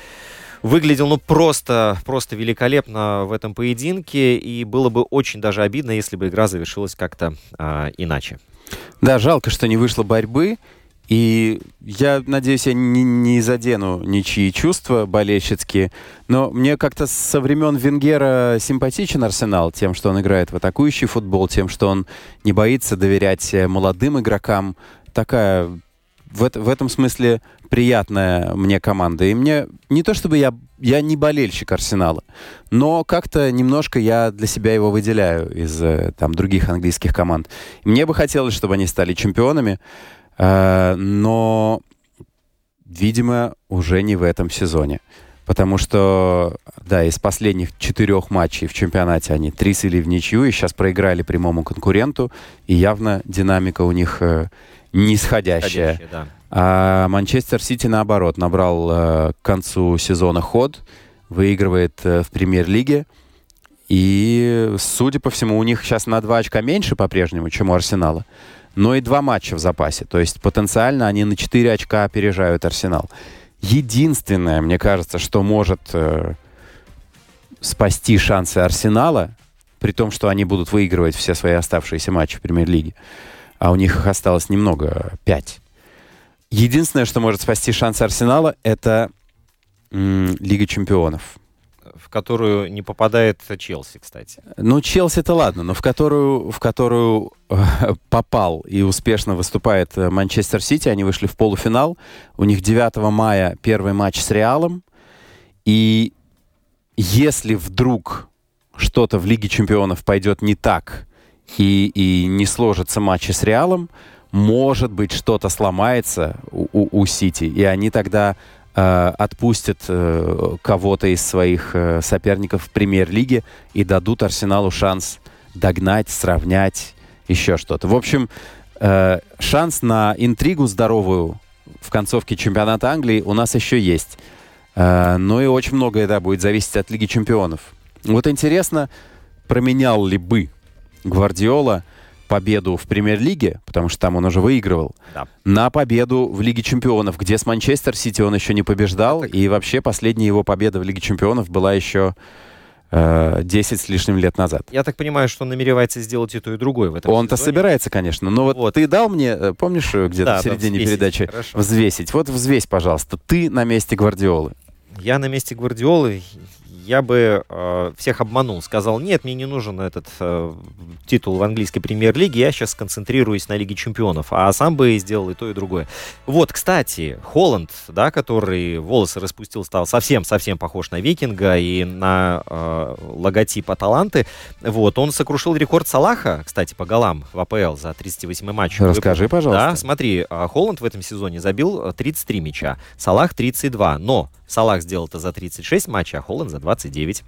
[SPEAKER 1] выглядел, ну, просто, просто великолепно в этом поединке, и было бы очень даже обидно, если бы игра завершилась как-то а, иначе.
[SPEAKER 2] Да, жалко, что не вышло борьбы. И я надеюсь, я не, не задену ничьи чувства болельщицкие, но мне как-то со времен Венгера симпатичен Арсенал тем, что он играет в атакующий футбол, тем, что он не боится доверять э, молодым игрокам. Такая в, это- в этом смысле приятная мне команда. И мне не то чтобы я, я не болельщик Арсенала, но как-то немножко я для себя его выделяю из э, там других английских команд. Мне бы хотелось, чтобы они стали чемпионами, э, но, видимо, уже не в этом сезоне. Потому что, да, из последних четырех матчей в чемпионате они три слили в ничью и сейчас проиграли прямому конкуренту. И явно динамика у них э, нисходящая.
[SPEAKER 1] Да.
[SPEAKER 2] А Манчестер Сити, наоборот, набрал э, к концу сезона ход, выигрывает э, в премьер-лиге. И, судя по всему, у них сейчас на два очка меньше по-прежнему, чем у Арсенала. Но и два матча в запасе. То есть потенциально они на 4 очка опережают Арсенал. Единственное, мне кажется, что может э, спасти шансы Арсенала, при том, что они будут выигрывать все свои оставшиеся матчи в премьер-лиге, а у них их осталось немного, 5. Единственное, что может спасти шансы Арсенала, это м, Лига чемпионов.
[SPEAKER 1] в которую не попадает Челси, кстати.
[SPEAKER 2] Ну, Челси-то ладно, но в которую, в которую э, попал и успешно выступает э, Манчестер Сити. Они вышли в полуфинал. У них 9 мая первый матч с Реалом. И если вдруг что-то в Лиге чемпионов пойдет не так и, и не сложится матчи с Реалом, может быть, что-то сломается у, у, у Сити, и они тогда э, отпустят э, кого-то из своих э, соперников в премьер-лиге и дадут Арсеналу шанс догнать, сравнять, еще что-то. В общем, э, шанс на интригу здоровую в концовке чемпионата Англии у нас еще есть. Э, но и очень многое, да, будет зависеть от Лиги чемпионов. Вот интересно, променял ли бы Гвардиола победу в премьер-лиге, потому что там он уже выигрывал,
[SPEAKER 1] Да.
[SPEAKER 2] на победу в Лиге чемпионов, где с Манчестер Сити он еще не побеждал, и вообще последняя его победа в Лиге чемпионов была еще э, 10 с лишним лет назад.
[SPEAKER 1] Я так понимаю, что он намеревается сделать и то, и другое в этом
[SPEAKER 2] Он-то собирается, конечно. Но вот,
[SPEAKER 1] Вот.
[SPEAKER 2] ты дал мне, э, помнишь, э, где-то
[SPEAKER 1] Да,
[SPEAKER 2] в середине
[SPEAKER 1] взвесить.
[SPEAKER 2] передачи
[SPEAKER 1] Хорошо.
[SPEAKER 2] взвесить? Вот взвесь, пожалуйста. Ты на месте Гвардиолы.
[SPEAKER 1] Я на месте Гвардиолы, я бы э, всех обманул. Сказал, нет, мне не нужен этот э, титул в английской премьер-лиге, я сейчас сконцентрируюсь на Лиге чемпионов. А сам бы сделал и то, и другое. Вот, кстати, Холланд, да, который волосы распустил, стал совсем-совсем похож на викинга и на э, логотип Аталанты. Вот, он сокрушил рекорд Салаха, кстати, по голам в АПЛ за 38 матч.
[SPEAKER 2] Расскажи, пожалуйста.
[SPEAKER 1] Да, смотри, а, Холланд в этом сезоне забил э, 33 мяча, Салах 32, но Салах сделал это за 36 матчей, а Холланд за 29.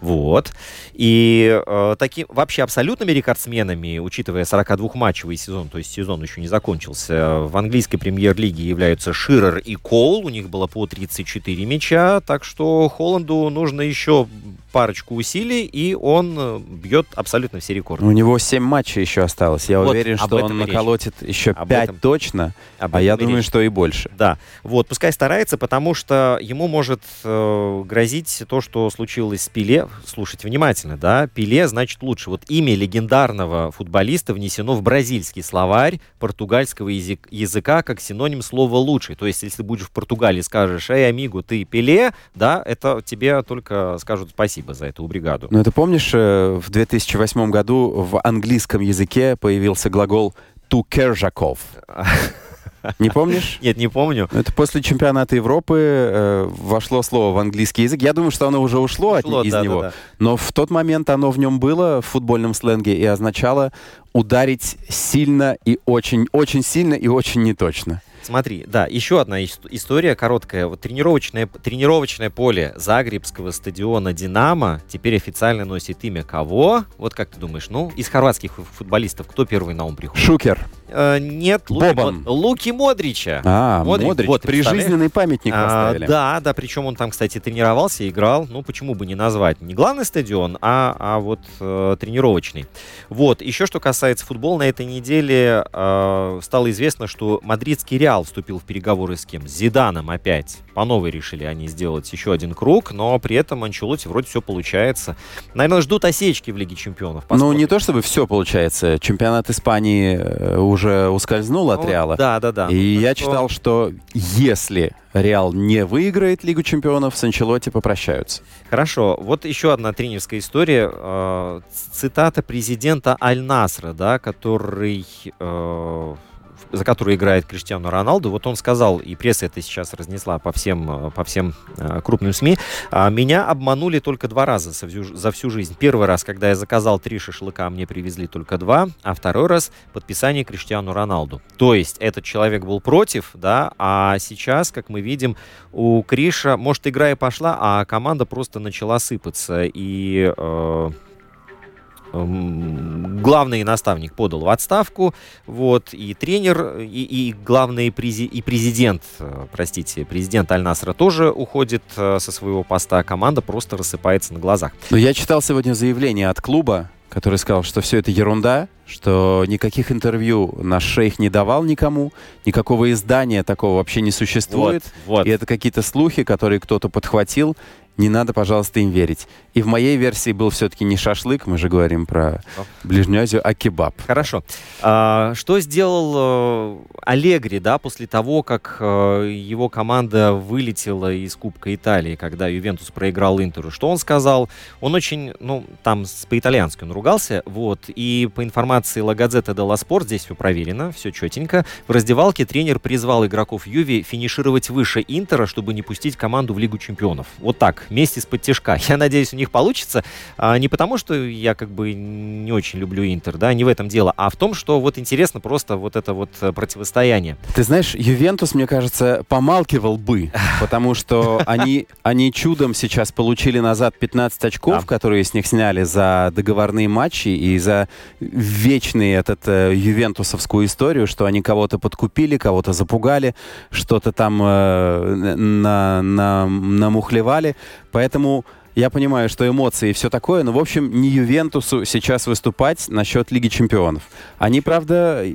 [SPEAKER 1] Вот. И э, таким вообще абсолютными рекордсменами, учитывая 42-матчевый сезон, то есть сезон еще не закончился, в английской премьер-лиге являются Ширер и Коул. У них было по 34 мяча, так что Холланду нужно еще парочку усилий, и он э, бьет абсолютно все рекорды.
[SPEAKER 2] У него 7 матчей еще осталось. Я
[SPEAKER 1] Вот,
[SPEAKER 2] уверен, что он
[SPEAKER 1] и речь.
[SPEAKER 2] наколотит еще
[SPEAKER 1] Об
[SPEAKER 2] 5
[SPEAKER 1] этом-
[SPEAKER 2] точно,
[SPEAKER 1] Об
[SPEAKER 2] а я думаю,
[SPEAKER 1] речь.
[SPEAKER 2] что и больше.
[SPEAKER 1] Да, вот, пускай старается, потому что ему может э, грозить то, что случилось с Пеле. Слушайте внимательно, да, Пеле значит лучше. Вот имя легендарного футболиста внесено в бразильский словарь португальского язык- языка как синоним слова лучший. То есть, если ты будешь в Португалии скажешь, эй, амигу, ты Пеле, да, это тебе только скажут спасибо за эту бригаду.
[SPEAKER 2] Ну, ты помнишь, э, в 2008 году в английском языке появился глагол «to Kerjakov»? Не помнишь?
[SPEAKER 1] Нет, не помню.
[SPEAKER 2] Ну, Это после чемпионата Европы э, вошло слово в английский язык. Я думаю, что оно уже ушло, от-
[SPEAKER 1] Ушло,
[SPEAKER 2] из
[SPEAKER 1] да,
[SPEAKER 2] него.
[SPEAKER 1] да, да.
[SPEAKER 2] Но в тот момент оно в нем было в футбольном сленге и означало ударить сильно и очень, очень сильно и очень неточно.
[SPEAKER 1] Смотри, да, еще одна ис- история короткая. Вот тренировочное, тренировочное поле Загребского стадиона «Динамо» теперь официально носит имя кого? Вот как ты думаешь, ну, из хорватских фу- футболистов кто первый на ум приходит?
[SPEAKER 2] Шукер.
[SPEAKER 1] Э, нет, Луки,
[SPEAKER 2] Бобан.
[SPEAKER 1] Луки Модрича.
[SPEAKER 2] А,
[SPEAKER 1] Модрик,
[SPEAKER 2] Модрич.
[SPEAKER 1] вот?
[SPEAKER 2] Прижизненный памятник
[SPEAKER 1] А,
[SPEAKER 2] поставили.
[SPEAKER 1] да, да, причем он там, кстати, тренировался, играл. Ну, почему бы не назвать? Не главный стадион, а, а вот э, тренировочный. Вот, еще что касается футбола, на этой неделе э, стало известно, что мадридский Реал вступил в переговоры с кем? С Зиданом опять. По новой решили они сделать еще один круг, но при этом Анчелоти вроде все получается. Наверное, ждут осечки в Лиге Чемпионов.
[SPEAKER 2] Ну, не то чтобы все получается. Чемпионат Испании э, уже ускользнул от
[SPEAKER 1] Ну,
[SPEAKER 2] Реала.
[SPEAKER 1] Да, да, да.
[SPEAKER 2] И
[SPEAKER 1] Ну,
[SPEAKER 2] я
[SPEAKER 1] что-
[SPEAKER 2] читал, что если Реал не выиграет Лигу чемпионов, с Анчелотти попрощаются.
[SPEAKER 1] Хорошо, вот еще одна тренерская история. Э, Цитата президента Аль-Насра, да, который, э, за которую играет Криштиану Роналду. Вот он сказал, и пресса это сейчас разнесла по всем, э, по всем э, крупным СМИ, «А, меня обманули только два раза за всю, жизнь. Первый раз, когда я заказал три шашлыка, а мне привезли только два, а второй раз подписание Криштиану Роналду. То есть этот человек был против, да, а сейчас, как мы видим, у Криша, может, игра и пошла, а команда просто начала сыпаться. И э, главный наставник подал в отставку, вот, и тренер, и, и главный прези, и президент, э, простите, президент Аль-Насра тоже уходит э, со своего поста, а команда просто рассыпается на глазах.
[SPEAKER 2] Но я читал сегодня заявление от клуба, который сказал, что все это ерунда, что никаких интервью наш шейх не давал никому, никакого издания такого вообще не существует.
[SPEAKER 1] Вот, вот.
[SPEAKER 2] И это какие-то слухи, которые кто-то подхватил. Не надо, пожалуйста, им верить. И в моей версии был все-таки не шашлык, мы же говорим про Ближнюю Азию, а кебаб.
[SPEAKER 1] Хорошо. А, что сделал э, Аллегри, да, после того, как э, его команда вылетела из Кубка Италии, когда Ювентус проиграл Интеру? Что он сказал? Он очень, ну, там по-итальянски он ругался, вот, и по информации La Gazzetta dello Sport, здесь все проверено, все четенько, в раздевалке тренер призвал игроков Юви финишировать выше Интера, чтобы не пустить команду в Лигу Чемпионов. Вот так, вместе с подтяжка. Я надеюсь, у них получится. А, не потому, что я как бы не очень люблю Интер, да, не в этом дело, а в том, что вот интересно просто вот это вот э, противостояние.
[SPEAKER 2] Ты знаешь, Ювентус, мне кажется, помалкивал бы, потому что они, они чудом сейчас получили назад 15 очков,
[SPEAKER 1] Да.
[SPEAKER 2] которые с них сняли за договорные матчи и за вечный этот э, ювентусовскую историю, что они кого-то подкупили, кого-то запугали, что-то там э, на, на, намухлевали. Поэтому я понимаю, что эмоции и все такое, но, в общем, не Ювентусу сейчас выступать насчет Лиги Чемпионов. Они, правда,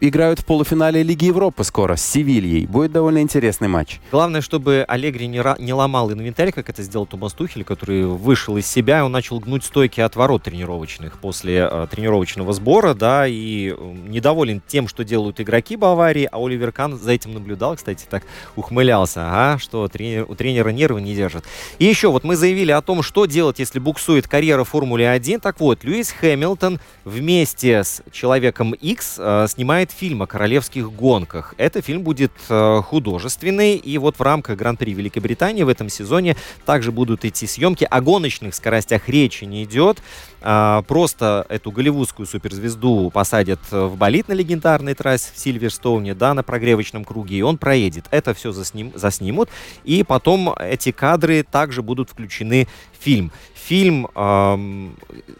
[SPEAKER 2] играют в полуфинале Лиги Европы скоро с Севильей. Будет довольно интересный матч.
[SPEAKER 1] Главное, чтобы Аллегри не, не ломал инвентарь, как это сделал Томас Тухель, который вышел из себя, и он начал гнуть стойки от ворот тренировочных после э, тренировочного сбора, да, и недоволен тем, что делают игроки Баварии, а Оливер Кан за этим наблюдал, кстати, так ухмылялся, а, что тренер, у тренера нервы не держат. И еще, вот мы заявили о том, что делать, если буксует карьера в Формуле 1. Так вот, Льюис Хэмилтон вместе с Человеком X э, снимает фильм о королевских гонках. Это фильм будет э, художественный, и вот в рамках Гран-при Великобритании в этом сезоне также будут идти съемки. О гоночных скоростях речи не идет. А, просто эту голливудскую суперзвезду посадят в болид на легендарной трассе в Сильверстоуне, да, на прогревочном круге, и он проедет. Это все засним, заснимут, и потом эти кадры также будут включены в фильм. Фильм,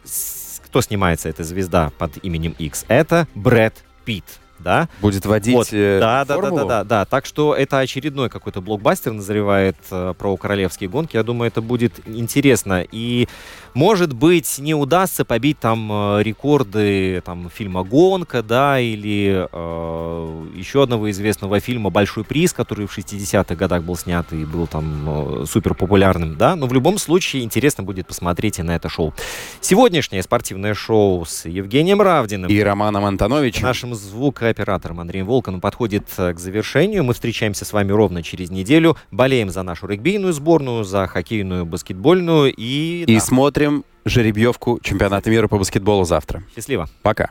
[SPEAKER 1] с- кто снимается, эта звезда под именем X? Это Брэд Питт. Да?
[SPEAKER 2] Будет водить
[SPEAKER 1] Вот.
[SPEAKER 2] э,
[SPEAKER 1] да, да, да, да, да, да. Так что это очередной какой-то блокбастер назревает э, про королевские гонки. Я думаю, это будет интересно. И, может быть, не удастся побить там э, рекорды там, фильма «Гонка», да, или э, еще одного известного фильма «Большой приз», который в 60-х годах был снят и был там э, супер популярным, да. Но в любом случае интересно будет посмотреть и на это шоу. Сегодняшнее спортивное шоу с Евгением Равдиным
[SPEAKER 2] И Романом Антоновичем.
[SPEAKER 1] нашим звукооператором Андреем Волканом подходит э, к завершению. Мы встречаемся с вами ровно через неделю. Болеем за нашу регбийную сборную, за хоккейную, баскетбольную и...
[SPEAKER 2] И
[SPEAKER 1] да,
[SPEAKER 2] смотрим жеребьевку чемпионата мира по баскетболу завтра.
[SPEAKER 1] счастливо.
[SPEAKER 2] Пока.